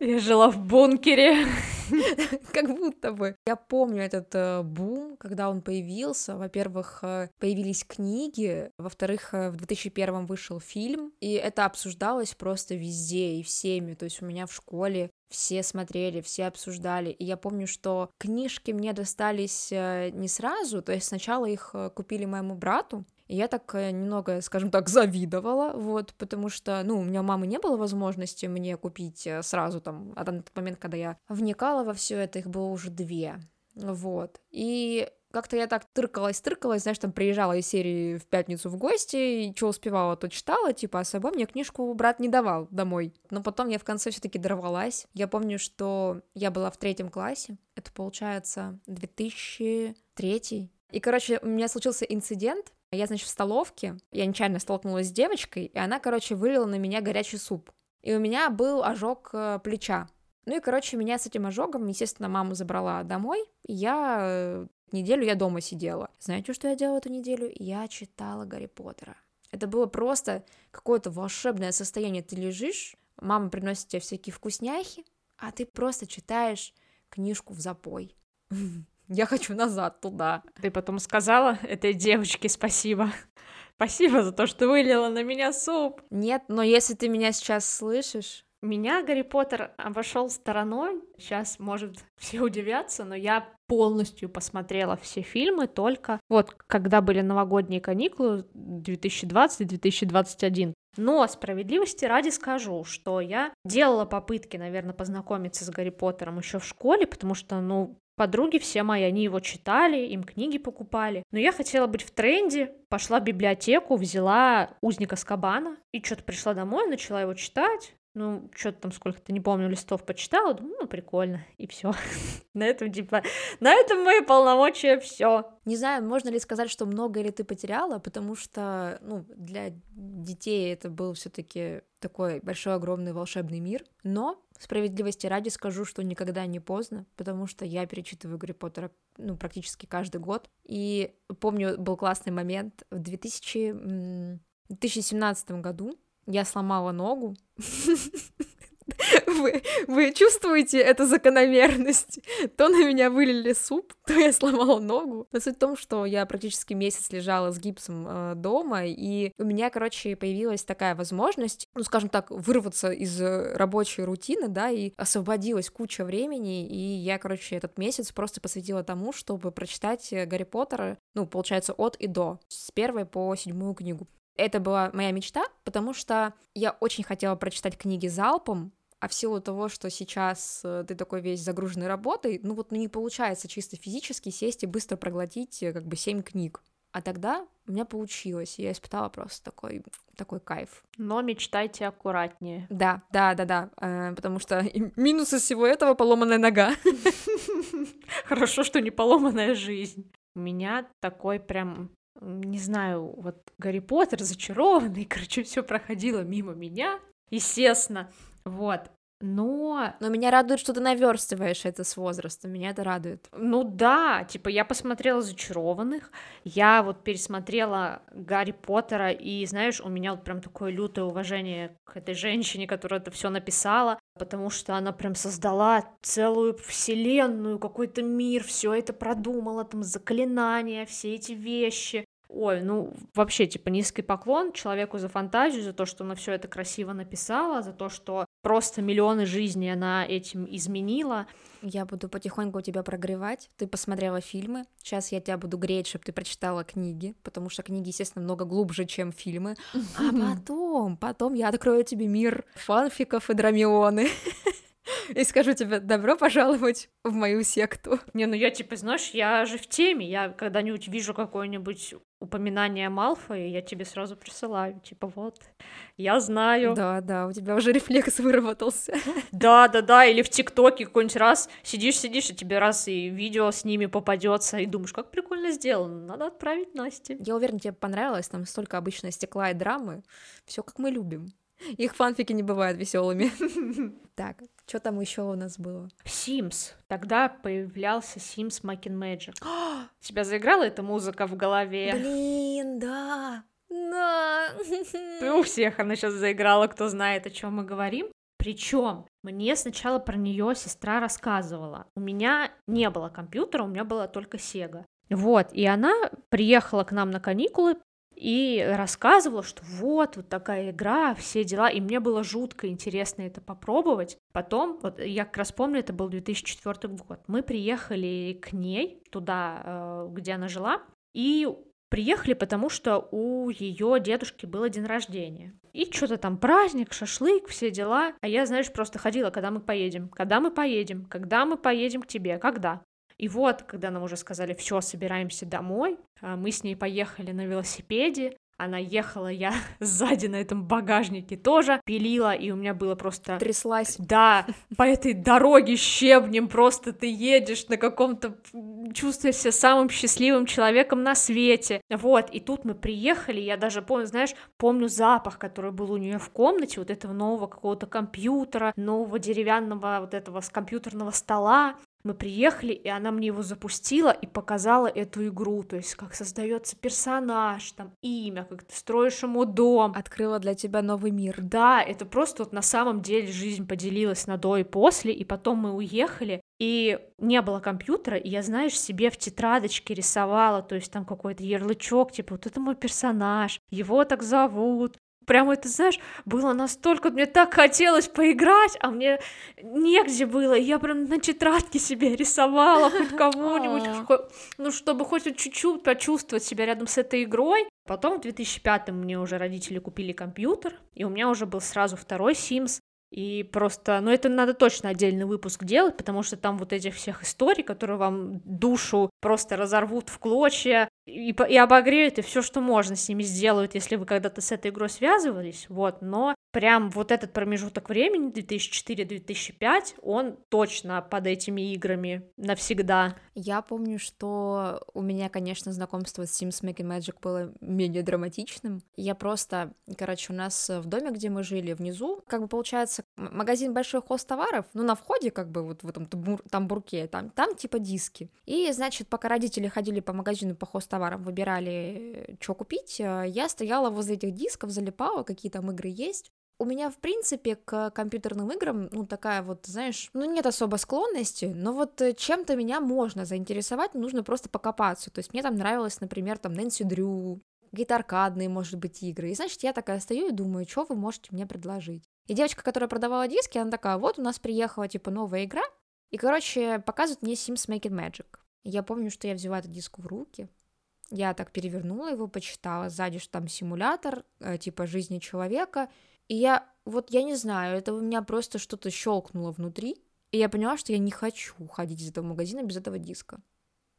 Я жила в бункере. Как будто бы. Я помню этот э, бум, когда он появился. Во-первых, э, появились книги, во-вторых, э, в 2001 вышел фильм, и это обсуждалось просто везде и всеми. То есть у меня в школе все смотрели, все обсуждали. И я помню, что книжки мне достались не сразу, то есть сначала их купили моему брату, и я так э, немного, скажем так, завидовала, вот, потому что, ну, у меня у мамы не было возможности мне купить сразу там, а на тот момент, когда я вникала во все это, их было уже две, вот. И как-то я так тыркалась, тыркалась, знаешь, там приезжала из серии в пятницу в гости, и что успевала, то читала, типа, а с собой мне книжку брат не давал домой. Но потом я в конце все таки дорвалась. Я помню, что я была в третьем классе, это получается 2003 и, короче, у меня случился инцидент, я, значит, в столовке, я нечаянно столкнулась с девочкой, и она, короче, вылила на меня горячий суп. И у меня был ожог э, плеча. Ну и, короче, меня с этим ожогом, естественно, мама забрала домой. И я э, неделю я дома сидела. Знаете, что я делала эту неделю? Я читала Гарри Поттера. Это было просто какое-то волшебное состояние. Ты лежишь, мама приносит тебе всякие вкусняхи, а ты просто читаешь книжку в запой. Я хочу назад туда. Ты потом сказала этой девочке спасибо. Спасибо за то, что вылила на меня суп. Нет, но если ты меня сейчас слышишь, меня Гарри Поттер обошел стороной. Сейчас, может, все удивятся, но я полностью посмотрела все фильмы только вот когда были новогодние каникулы 2020-2021. Но справедливости ради скажу, что я делала попытки, наверное, познакомиться с Гарри Поттером еще в школе, потому что, ну, Подруги все мои, они его читали, им книги покупали. Но я хотела быть в тренде, пошла в библиотеку, взяла «Узника Скабана» и что-то пришла домой, начала его читать ну, что-то там сколько-то, не помню, листов почитала, думаю, ну, прикольно, и все. на этом, типа, на этом мои полномочия все. Не знаю, можно ли сказать, что много ли ты потеряла, потому что, ну, для детей это был все таки такой большой, огромный волшебный мир, но справедливости ради скажу, что никогда не поздно, потому что я перечитываю Гарри Поттера, ну, практически каждый год, и помню, был классный момент в 2000... 2017 году я сломала ногу. Вы, вы чувствуете эту закономерность? То на меня вылили суп, то я сломала ногу. Но суть в том, что я практически месяц лежала с гипсом э, дома, и у меня, короче, появилась такая возможность, ну, скажем так, вырваться из рабочей рутины, да, и освободилась куча времени, и я, короче, этот месяц просто посвятила тому, чтобы прочитать Гарри Поттера, ну, получается, от и до, с первой по седьмую книгу. Это была моя мечта, потому что я очень хотела прочитать книги залпом, а в силу того, что сейчас э, ты такой весь загруженный работой, ну вот ну, не получается чисто физически сесть и быстро проглотить э, как бы семь книг. А тогда у меня получилось, и я испытала просто такой, такой кайф. Но мечтайте аккуратнее. Да, да, да, да, э, потому что минусы всего этого поломанная нога. Хорошо, что не поломанная жизнь. У меня такой прям не знаю, вот Гарри Поттер зачарованный, короче, все проходило мимо меня, естественно, вот. Но... Но меня радует, что ты наверстываешь это с возрастом, меня это радует. Ну да, типа я посмотрела «Зачарованных», я вот пересмотрела Гарри Поттера, и знаешь, у меня вот прям такое лютое уважение к этой женщине, которая это все написала, потому что она прям создала целую вселенную, какой-то мир, все это продумала, там заклинания, все эти вещи. Ой, ну вообще, типа, низкий поклон человеку за фантазию, за то, что она все это красиво написала, за то, что просто миллионы жизней она этим изменила. Я буду потихоньку тебя прогревать. Ты посмотрела фильмы. Сейчас я тебя буду греть, чтобы ты прочитала книги, потому что книги, естественно, много глубже, чем фильмы. А потом, потом я открою тебе мир фанфиков и драмионы. и скажу тебе добро пожаловать в мою секту. Не, ну я типа, знаешь, я же в теме, я когда-нибудь вижу какое-нибудь упоминание Малфа, и я тебе сразу присылаю, типа, вот, я знаю. Да, да, у тебя уже рефлекс выработался. Да, да, да, или в ТикТоке какой-нибудь раз сидишь, сидишь, и тебе раз и видео с ними попадется, и думаешь, как прикольно сделано, надо отправить Насте. Я уверена, тебе понравилось, там столько обычно стекла и драмы, все как мы любим. Их фанфики не бывают веселыми. Так, что там еще у нас было? Sims. Тогда появлялся Sims Making Magic. Тебя заиграла эта музыка в голове? Блин, да. Да. У всех она сейчас заиграла, кто знает, о чем мы говорим. Причем мне сначала про нее сестра рассказывала. У меня не было компьютера, у меня была только Sega. Вот, и она приехала к нам на каникулы и рассказывала, что вот, вот такая игра, все дела, и мне было жутко интересно это попробовать. Потом, вот я как раз помню, это был 2004 год, мы приехали к ней, туда, э, где она жила, и приехали, потому что у ее дедушки был день рождения. И что-то там праздник, шашлык, все дела. А я, знаешь, просто ходила, когда мы поедем, когда мы поедем, когда мы поедем к тебе, когда. И вот, когда нам уже сказали, все, собираемся домой, а, мы с ней поехали на велосипеде, она ехала, я сзади на этом багажнике тоже пилила, и у меня было просто... Тряслась. Да, по этой дороге щебнем просто ты едешь на каком-то... Чувствуешь себя самым счастливым человеком на свете. Вот, и тут мы приехали, я даже помню, знаешь, помню запах, который был у нее в комнате, вот этого нового какого-то компьютера, нового деревянного вот этого с компьютерного стола, мы приехали, и она мне его запустила и показала эту игру, то есть как создается персонаж, там имя, как ты строишь ему дом. Открыла для тебя новый мир. Да, это просто вот на самом деле жизнь поделилась на до и после, и потом мы уехали, и не было компьютера, и я, знаешь, себе в тетрадочке рисовала, то есть там какой-то ярлычок, типа, вот это мой персонаж, его так зовут, прям это, знаешь, было настолько, мне так хотелось поиграть, а мне негде было, я прям на тетрадке себе рисовала хоть кому-нибудь, ну, чтобы хоть чуть-чуть почувствовать себя рядом с этой игрой. Потом в 2005 мне уже родители купили компьютер, и у меня уже был сразу второй Sims, и просто, ну это надо точно отдельный выпуск делать, потому что там вот этих всех историй, которые вам душу просто разорвут в клочья и, и обогреют, и все, что можно с ними сделают, если вы когда-то с этой игрой связывались, вот, но прям вот этот промежуток времени, 2004-2005, он точно под этими играми навсегда. Я помню, что у меня, конечно, знакомство с Sims Making Magic было менее драматичным. Я просто, короче, у нас в доме, где мы жили, внизу, как бы получается, магазин большой хост товаров, ну, на входе, как бы, вот в этом тамбурке, там, там типа диски. И, значит, пока родители ходили по магазину по хост товарам, выбирали, что купить, э, я стояла возле этих дисков, залипала, какие там игры есть. У меня, в принципе, к компьютерным играм, ну, такая вот, знаешь, ну, нет особо склонности, но вот э, чем-то меня можно заинтересовать, нужно просто покопаться. То есть мне там нравилось, например, там Нэнси Дрю, какие-то аркадные, может быть, игры. И, значит, я такая стою и думаю, что вы можете мне предложить. И девочка, которая продавала диски, она такая, вот у нас приехала, типа, новая игра, и, короче, показывает мне Sims Making Magic. И я помню, что я взяла этот диск в руки, я так перевернула его, почитала, сзади что там симулятор, э, типа, жизни человека, и я, вот я не знаю, это у меня просто что-то щелкнуло внутри, и я поняла, что я не хочу уходить из этого магазина без этого диска.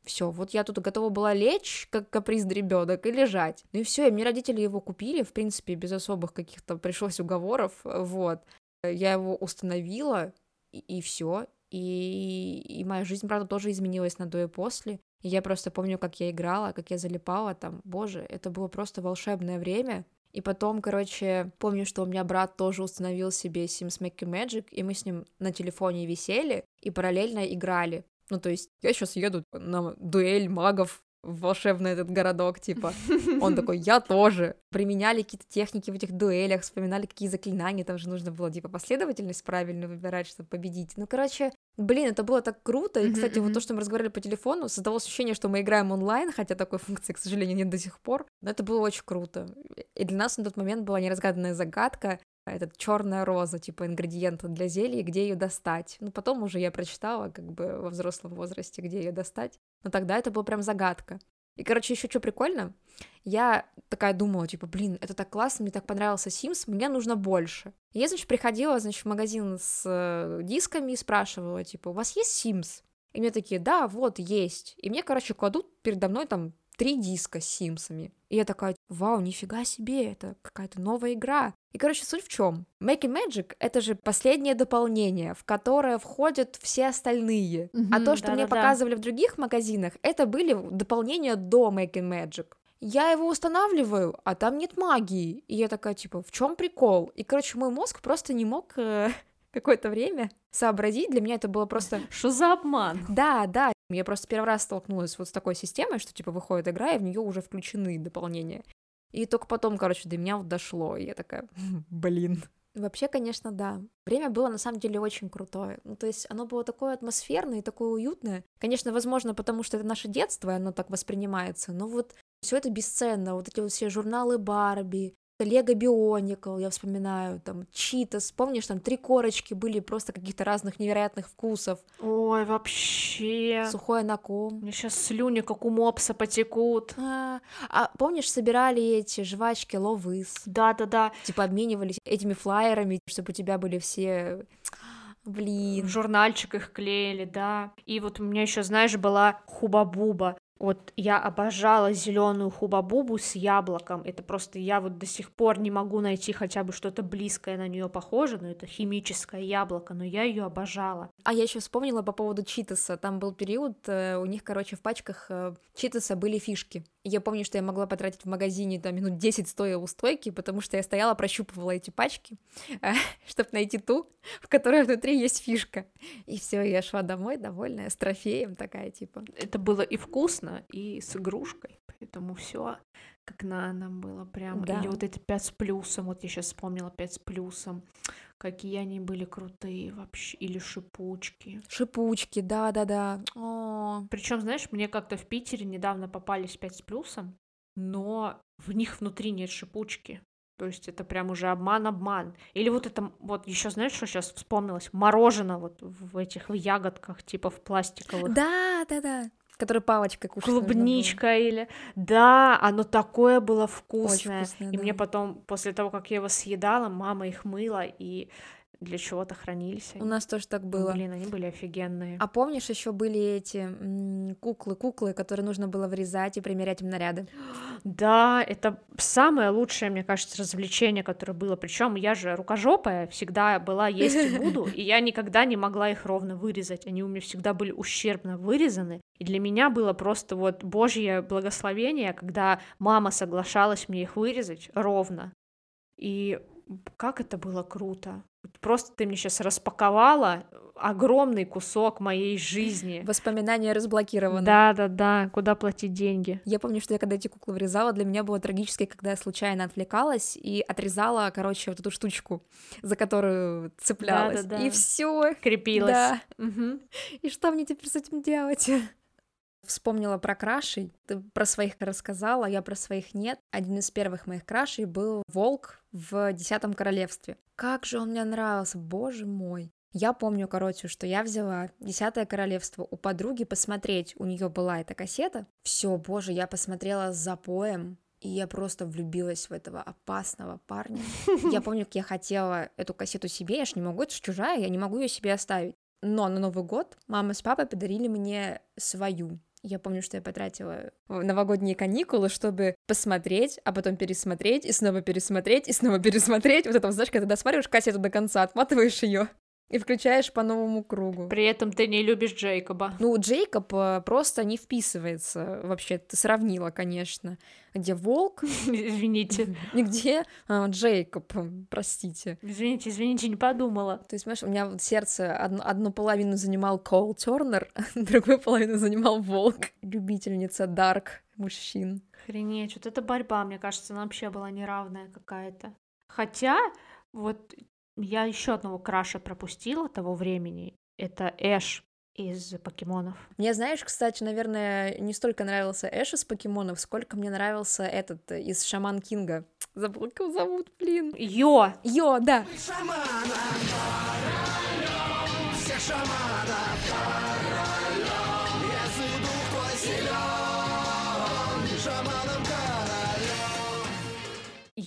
Все, вот я тут готова была лечь, как каприз ребенок, и лежать. Ну и все, и мне родители его купили, в принципе, без особых каких-то пришлось уговоров, вот. Я его установила, и, и все. И, и моя жизнь, правда, тоже изменилась на до и после. И я просто помню, как я играла, как я залипала там. Боже, это было просто волшебное время. И потом, короче, помню, что у меня брат тоже установил себе Sims Making Magic, и мы с ним на телефоне висели и параллельно играли. Ну, то есть я сейчас еду на дуэль магов в волшебный этот городок, типа. Он такой, я тоже. Применяли какие-то техники в этих дуэлях, вспоминали, какие заклинания, там же нужно было, типа, последовательность правильно выбирать, чтобы победить. Ну, короче, блин, это было так круто. И, кстати, вот то, что мы разговаривали по телефону, создалось ощущение, что мы играем онлайн, хотя такой функции, к сожалению, нет до сих пор. Но это было очень круто. И для нас на тот момент была неразгаданная загадка, этот черная роза, типа ингредиента для зелья, где ее достать. Ну, потом уже я прочитала, как бы во взрослом возрасте, где ее достать. Но тогда это была прям загадка. И, короче, еще что прикольно, я такая думала, типа, блин, это так классно, мне так понравился Sims, мне нужно больше. И я, значит, приходила, значит, в магазин с э, дисками и спрашивала, типа, у вас есть Sims? И мне такие, да, вот, есть. И мне, короче, кладут передо мной там три диска с Симсами. И я такая, вау, нифига себе, это какая-то новая игра. И, короче, суть в чем? Making Magic — это же последнее дополнение, в которое входят все остальные. Mm-hmm, а то, что да, мне да, показывали да. в других магазинах, это были дополнения до Making Magic. я его устанавливаю, а там нет магии. И я такая, типа, в чем прикол? И, короче, мой мозг просто не мог э, какое-то время сообразить. Для меня это было просто... Что за обман? Да, да. Я просто первый раз столкнулась вот с такой системой, что, типа, выходит игра, и в нее уже включены дополнения. И только потом, короче, до меня вот дошло. И я такая, блин. Вообще, конечно, да. Время было на самом деле очень крутое. Ну, то есть оно было такое атмосферное и такое уютное. Конечно, возможно, потому что это наше детство, и оно так воспринимается, но вот все это бесценно. Вот эти вот все журналы Барби, Лего Бионикл, я вспоминаю, там, Читас, помнишь, там три корочки были просто каких-то разных невероятных вкусов. Ой, вообще. Сухое на ком. Мне сейчас слюни, как у мопса, потекут. А, а помнишь, собирали эти жвачки Ловыс? Да-да-да. Типа обменивались этими флаерами, чтобы у тебя были все... Блин. В журнальчик их клеили, да. И вот у меня еще, знаешь, была хуба-буба. Вот я обожала зеленую хубабубу с яблоком. Это просто я вот до сих пор не могу найти хотя бы что-то близкое на нее похоже, но это химическое яблоко, но я ее обожала. А я еще вспомнила по поводу читаса. Там был период, э, у них, короче, в пачках э, читаса были фишки. Я помню, что я могла потратить в магазине там минут 10 стоя у стойки, потому что я стояла, прощупывала эти пачки, э, чтобы найти ту, в которой внутри есть фишка. И все, я шла домой довольная, с трофеем такая, типа. Это было и вкусно, и с игрушкой, поэтому все как на нам было прям. Да. Или вот эти пять с плюсом, вот я сейчас вспомнила пять с плюсом, какие они были крутые вообще, или шипучки. Шипучки, да-да-да. Причем, знаешь, мне как-то в Питере недавно попались пять с плюсом, но в них внутри нет шипучки. То есть это прям уже обман-обман. Или вот это, вот еще знаешь, что сейчас вспомнилось? Мороженое вот в этих в ягодках, типа в пластиковых. Да, да, да. Который палочкой кушать Клубничка или... Да, оно такое было вкусное. Очень вкусное и да. мне потом, после того, как я его съедала, мама их мыла, и для чего-то хранились. Они. У нас тоже так было. Блин, они были офигенные. А помнишь, еще были эти куклы, куклы, которые нужно было вырезать и примерять им наряды? Да, это самое лучшее, мне кажется, развлечение, которое было. Причем я же рукожопая, всегда была, есть и буду, и я никогда не могла их ровно вырезать. Они у меня всегда были ущербно вырезаны. И для меня было просто вот божье благословение, когда мама соглашалась мне их вырезать ровно. И как это было круто. Просто ты мне сейчас распаковала огромный кусок моей жизни. Воспоминания разблокированы. Да, да, да. Куда платить деньги? Я помню, что я когда эти куклы вырезала, для меня было трагически, когда я случайно отвлекалась и отрезала, короче, вот эту штучку, за которую цеплялась. Да, да, да. И все. Крепилась. Да. Угу. И что мне теперь с этим делать? Вспомнила про крашей. Ты про своих рассказала, я про своих нет. Один из первых моих крашей был волк в Десятом Королевстве. Как же он мне нравился, боже мой. Я помню, короче, что я взяла Десятое Королевство у подруги посмотреть. У нее была эта кассета. Все, боже, я посмотрела с запоем. И я просто влюбилась в этого опасного парня. Я помню, как я хотела эту кассету себе, я ж не могу, это ж чужая, я не могу ее себе оставить. Но на Новый год мама с папой подарили мне свою. Я помню, что я потратила новогодние каникулы, чтобы посмотреть, а потом пересмотреть, и снова пересмотреть, и снова пересмотреть. Вот это, знаешь, когда досматриваешь кассету до конца, отматываешь ее и включаешь по новому кругу. При этом ты не любишь Джейкоба. Ну, Джейкоб э, просто не вписывается вообще. Ты сравнила, конечно. Где волк? Извините. Нигде а, Джейкоб, простите. Извините, извините, не подумала. То есть, понимаешь, у меня вот сердце одну, одну половину занимал Коул Тернер, другую половину занимал волк. Любительница Дарк мужчин. Охренеть, вот эта борьба, мне кажется, она вообще была неравная какая-то. Хотя, вот я еще одного краша пропустила того времени. Это Эш из покемонов. Мне, знаешь, кстати, наверное, не столько нравился Эш из покемонов, сколько мне нравился этот из Шаман Кинга. Забыл, как его зовут, блин. Йо! Йо, да.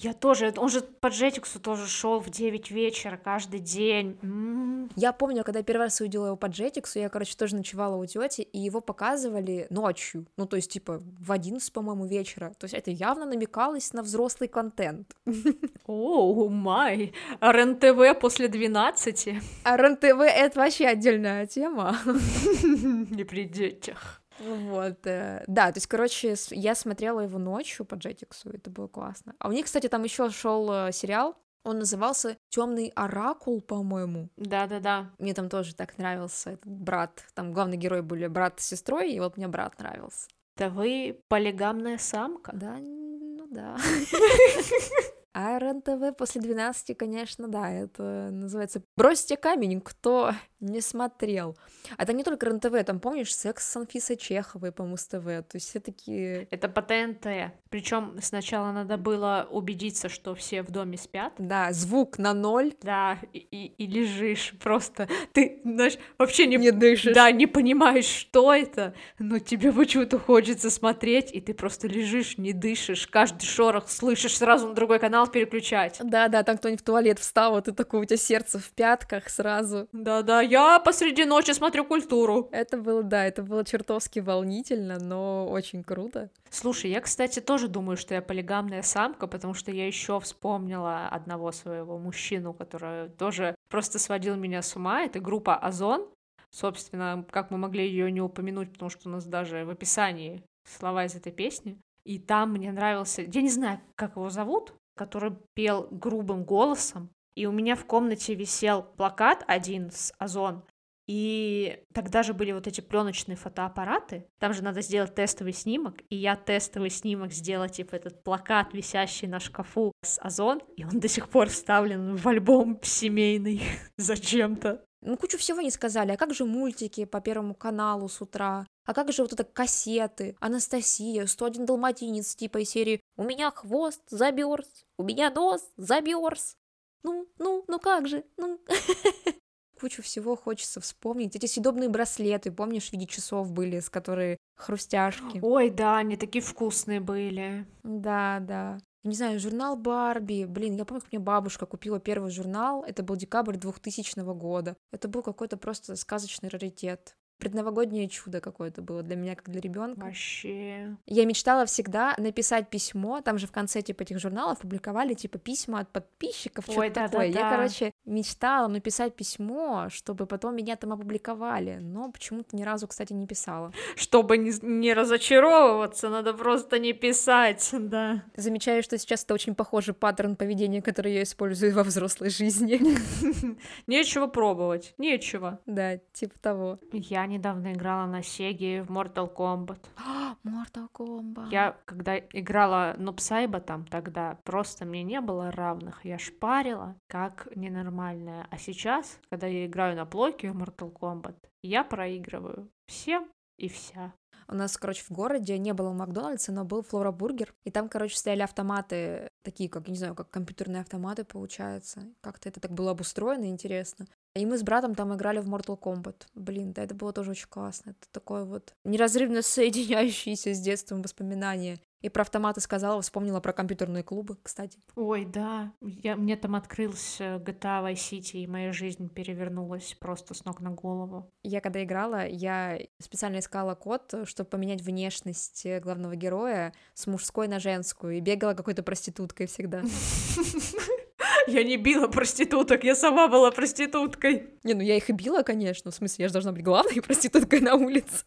Я тоже, он же по Джетиксу тоже шел в 9 вечера каждый день. М-м. Я помню, когда я первый раз увидела его по Джетиксу, я, короче, тоже ночевала у тети, и его показывали ночью, ну, то есть, типа, в 11, по-моему, вечера. То есть это явно намекалось на взрослый контент. Оу, май, РНТВ после 12. РНТВ — это вообще отдельная тема. Не при детях. Вот, э, да, то есть, короче, я смотрела его ночью по Джетиксу, это было классно. А у них, кстати, там еще шел э, сериал, он назывался Темный оракул, по-моему. Да-да-да. Мне там тоже так нравился этот брат. Там главный герой были брат с сестрой, и вот мне брат нравился. Да вы полигамная самка? Да, ну да. А РЕН-ТВ после 12, конечно, да, это называется «Бросьте камень, кто не смотрел». А это не только РЕН-ТВ, там, помнишь, «Секс с Анфисой Чеховой» по Муз-ТВ, то есть все такие... Это по ТНТ, причем сначала надо было убедиться, что все в доме спят. Да, звук на ноль. Да, и, и, и лежишь просто, ты, знаешь, вообще не... Не дышишь. Да, не понимаешь, что это, но тебе почему-то хочется смотреть, и ты просто лежишь, не дышишь, каждый шорох слышишь, сразу на другой канал переключать. Да-да, там кто-нибудь в туалет встал, вот и такое у тебя сердце в пятках сразу. Да-да, я посреди ночи смотрю культуру. Это было, да, это было чертовски волнительно, но очень круто. Слушай, я, кстати, тоже думаю, что я полигамная самка, потому что я еще вспомнила одного своего мужчину, который тоже просто сводил меня с ума. Это группа Озон. Собственно, как мы могли ее не упомянуть, потому что у нас даже в описании слова из этой песни. И там мне нравился, я не знаю, как его зовут, который пел грубым голосом. И у меня в комнате висел плакат один с Озон, и тогда же были вот эти пленочные фотоаппараты. Там же надо сделать тестовый снимок. И я тестовый снимок сделала, типа, этот плакат, висящий на шкафу с Озон. И он до сих пор вставлен в альбом семейный зачем-то. Ну, кучу всего не сказали. А как же мультики по Первому каналу с утра? А как же вот это кассеты? Анастасия, 101 далматинец, типа из серии «У меня хвост заберз, у меня нос заберз». Ну, ну, ну как же, ну... кучу всего хочется вспомнить. Эти съедобные браслеты, помнишь, в виде часов были, с которые хрустяшки. Ой, да, они такие вкусные были. Да, да. Не знаю, журнал Барби. Блин, я помню, как мне бабушка купила первый журнал. Это был декабрь 2000 года. Это был какой-то просто сказочный раритет предновогоднее чудо какое-то было для меня, как для ребенка. Вообще. Я мечтала всегда написать письмо, там же в конце типа этих журналов публиковали типа письма от подписчиков, что-то да, такое. Да, да. Я, короче, мечтала написать письмо, чтобы потом меня там опубликовали, но почему-то ни разу, кстати, не писала. Чтобы не, не разочаровываться, надо просто не писать, да. Замечаю, что сейчас это очень похожий паттерн поведения, который я использую во взрослой жизни. Нечего пробовать, нечего. Да, типа того. Я недавно играла на Сеге в Mortal Kombat. Mortal Kombat. Я, когда играла Нупсайба там тогда, просто мне не было равных. Я шпарила, как ненормальная. А сейчас, когда я играю на плойке в Mortal Kombat, я проигрываю всем и вся. У нас, короче, в городе не было Макдональдса, но был Флора Бургер, и там, короче, стояли автоматы, такие, как, не знаю, как компьютерные автоматы, получается. Как-то это так было обустроено, интересно. И мы с братом там играли в Mortal Kombat. Блин, да, это было тоже очень классно. Это такое вот неразрывно соединяющееся с детством воспоминания. И про автоматы сказала, вспомнила про компьютерные клубы, кстати. Ой, да. Я, мне там открылся GTA Vice City, и моя жизнь перевернулась просто с ног на голову. Я когда играла, я специально искала код, чтобы поменять внешность главного героя с мужской на женскую, и бегала какой-то проституткой всегда. Я не била проституток, я сама была проституткой. Не, ну я их и била, конечно. В смысле, я же должна быть главной проституткой на улице.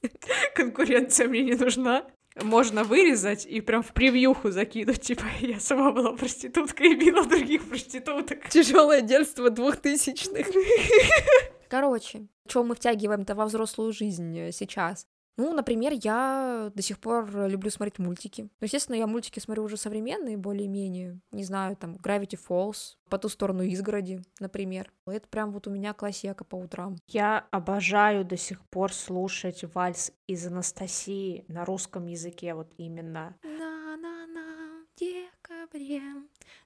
Конкуренция мне не нужна. Можно вырезать и прям в превьюху закинуть, типа, я сама была проституткой и била других проституток. Тяжелое детство двухтысячных. Короче, что мы втягиваем-то во взрослую жизнь э, сейчас? Ну, например, я до сих пор люблю смотреть мультики. Ну, естественно, я мультики смотрю уже современные, более-менее. Не знаю, там, Gravity Falls, по ту сторону изгороди, например. Это прям вот у меня классика по утрам. Я обожаю до сих пор слушать вальс из Анастасии на русском языке, вот именно. На-на-на, декабре,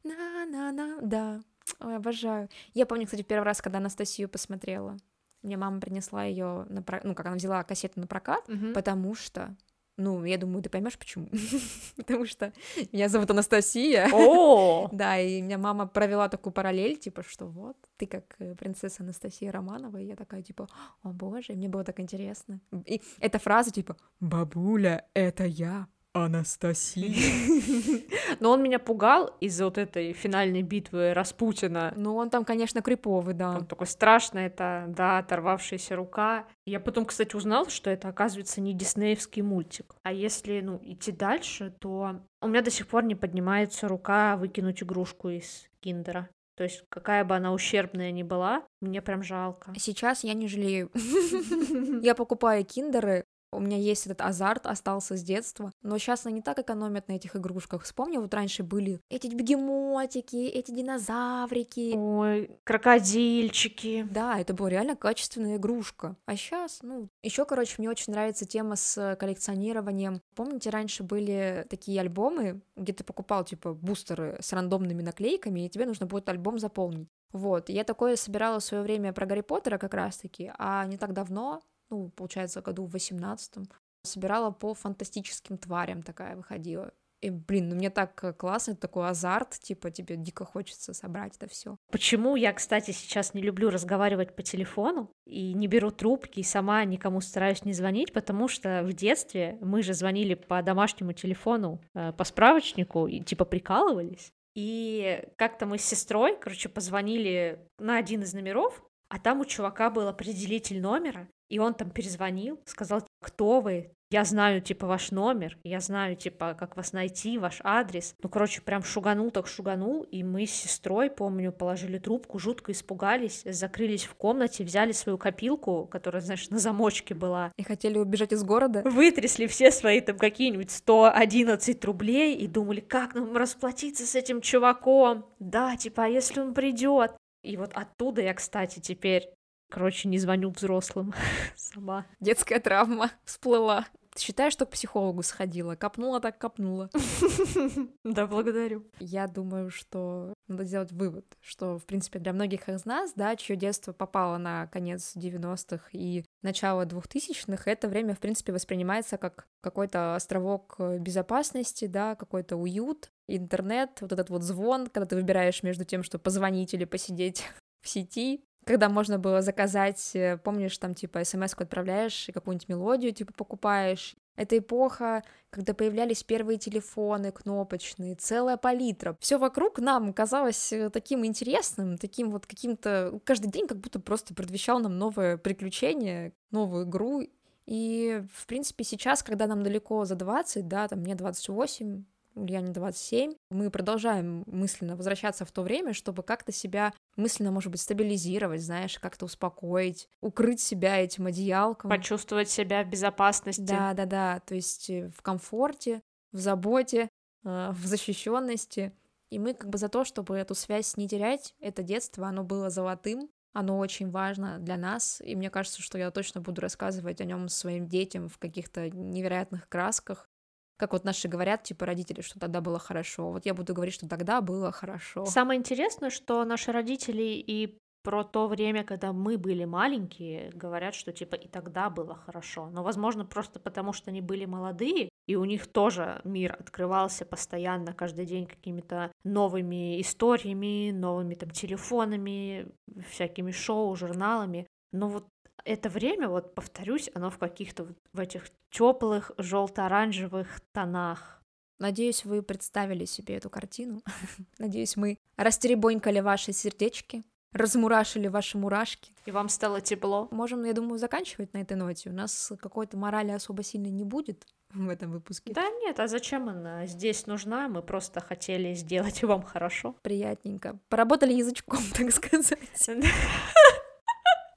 на-на-на, да. Ой, обожаю. Я помню, кстати, первый раз, когда Анастасию посмотрела. Мне мама принесла ее, на про... ну, как она взяла кассету на прокат, Мгм. потому что, ну, я думаю, ты поймешь почему. Потому что меня зовут Анастасия. О! Да, и меня мама провела такую параллель, типа, что вот, ты как э, принцесса Анастасия Романова, и я такая, типа, о боже, мне было так интересно. И эта фраза, типа, бабуля, это я. Анастасия. Но он меня пугал из-за вот этой финальной битвы Распутина. Ну, он там, конечно, криповый, да. Он такой страшный, это, да, оторвавшаяся рука. Я потом, кстати, узнала, что это, оказывается, не диснеевский мультик. А если, ну, идти дальше, то у меня до сих пор не поднимается рука выкинуть игрушку из киндера. То есть какая бы она ущербная ни была, мне прям жалко. Сейчас я не жалею. Я покупаю киндеры, у меня есть этот азарт, остался с детства. Но сейчас они не так экономят на этих игрушках. Вспомни, вот раньше были эти бегемотики, эти динозаврики. Ой, крокодильчики. Да, это была реально качественная игрушка. А сейчас, ну, еще, короче, мне очень нравится тема с коллекционированием. Помните, раньше были такие альбомы, где ты покупал, типа, бустеры с рандомными наклейками, и тебе нужно будет альбом заполнить. Вот, я такое собирала в свое время про Гарри Поттера как раз-таки, а не так давно ну, получается, году в восемнадцатом, собирала по фантастическим тварям такая выходила. И, блин, ну мне так э, классно, это такой азарт, типа тебе дико хочется собрать это все. Почему я, кстати, сейчас не люблю разговаривать по телефону и не беру трубки, и сама никому стараюсь не звонить, потому что в детстве мы же звонили по домашнему телефону, э, по справочнику, и типа прикалывались. И как-то мы с сестрой, короче, позвонили на один из номеров, а там у чувака был определитель номера, и он там перезвонил, сказал, кто вы, я знаю, типа, ваш номер, я знаю, типа, как вас найти, ваш адрес. Ну, короче, прям шуганул так шуганул, и мы с сестрой, помню, положили трубку, жутко испугались, закрылись в комнате, взяли свою копилку, которая, знаешь, на замочке была. И хотели убежать из города? Вытрясли все свои там какие-нибудь 111 рублей и думали, как нам расплатиться с этим чуваком? Да, типа, а если он придет? И вот оттуда я, кстати, теперь Короче, не звоню взрослым сама. Детская травма всплыла. Ты считаешь, что к психологу сходила? Копнула так копнула. Да, благодарю. Я думаю, что надо сделать вывод, что, в принципе, для многих из нас, да, чье детство попало на конец 90-х и начало 2000-х, это время, в принципе, воспринимается как какой-то островок безопасности, да, какой-то уют, интернет, вот этот вот звон, когда ты выбираешь между тем, что позвонить или посидеть в сети, когда можно было заказать, э, помнишь, там, типа, смс-ку отправляешь и какую-нибудь мелодию, типа, покупаешь. Это эпоха, когда появлялись первые телефоны кнопочные, целая палитра. Все вокруг нам казалось э, таким интересным, таким вот каким-то... Каждый день как будто просто предвещал нам новое приключение, новую игру. И, в принципе, сейчас, когда нам далеко за 20, да, там мне 28, Ульяне 27, мы продолжаем мысленно возвращаться в то время, чтобы как-то себя мысленно, может быть, стабилизировать, знаешь, как-то успокоить, укрыть себя этим одеялком. Почувствовать себя в безопасности. Да, да, да, то есть э, в комфорте, в заботе, э, в защищенности. И мы как бы за то, чтобы эту связь не терять, это детство, оно было золотым, оно очень важно для нас, и мне кажется, что я точно буду рассказывать о нем своим детям в каких-то невероятных красках, как вот наши говорят, типа, родители, что тогда было хорошо. Вот я буду говорить, что тогда было хорошо. Самое интересное, что наши родители и про то время, когда мы были маленькие, говорят, что типа и тогда было хорошо. Но, возможно, просто потому, что они были молодые, и у них тоже мир открывался постоянно, каждый день какими-то новыми историями, новыми там телефонами, всякими шоу, журналами. Но вот это время, вот повторюсь, оно в каких-то в этих теплых желто-оранжевых тонах. Надеюсь, вы представили себе эту картину. Надеюсь, мы растеребонькали ваши сердечки, размурашили ваши мурашки. И вам стало тепло. Можем, я думаю, заканчивать на этой ноте. У нас какой-то морали особо сильно не будет в этом выпуске. Да нет, а зачем она здесь нужна? Мы просто хотели сделать вам хорошо. Приятненько. Поработали язычком, так сказать.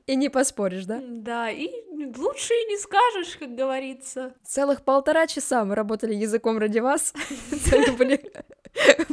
И не поспоришь, да? Да, и лучше и не скажешь, как говорится. Целых полтора часа мы работали языком ради вас. были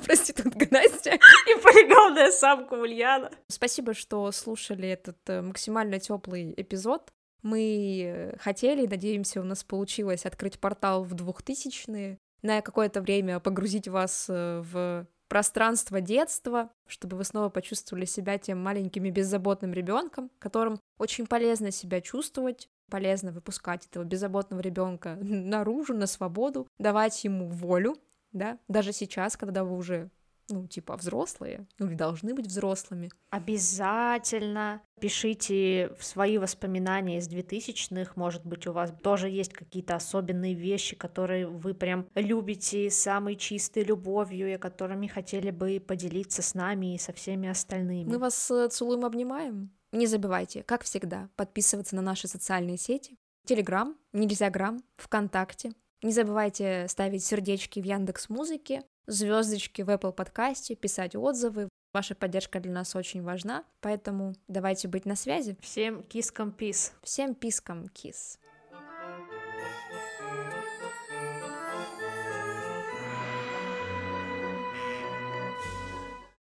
проститутка Настя и полигонная самка Ульяна. Спасибо, что слушали этот э, максимально теплый эпизод. Мы хотели, надеемся, у нас получилось открыть портал в 2000-е, на какое-то время погрузить вас э, в пространство детства, чтобы вы снова почувствовали себя тем маленьким и беззаботным ребенком, которым очень полезно себя чувствовать, полезно выпускать этого беззаботного ребенка наружу, на свободу, давать ему волю, да, даже сейчас, когда вы уже ну, типа, взрослые, ну, или должны быть взрослыми. Обязательно пишите в свои воспоминания из 2000-х, может быть, у вас тоже есть какие-то особенные вещи, которые вы прям любите самой чистой любовью, и которыми хотели бы поделиться с нами и со всеми остальными. Мы вас э, целуем, обнимаем. Не забывайте, как всегда, подписываться на наши социальные сети. Телеграм, Нельзяграм, ВКонтакте. Не забывайте ставить сердечки в Яндекс Музыке, звездочки в Apple подкасте, писать отзывы. Ваша поддержка для нас очень важна, поэтому давайте быть на связи. Всем кискам пис. Всем пискам кис.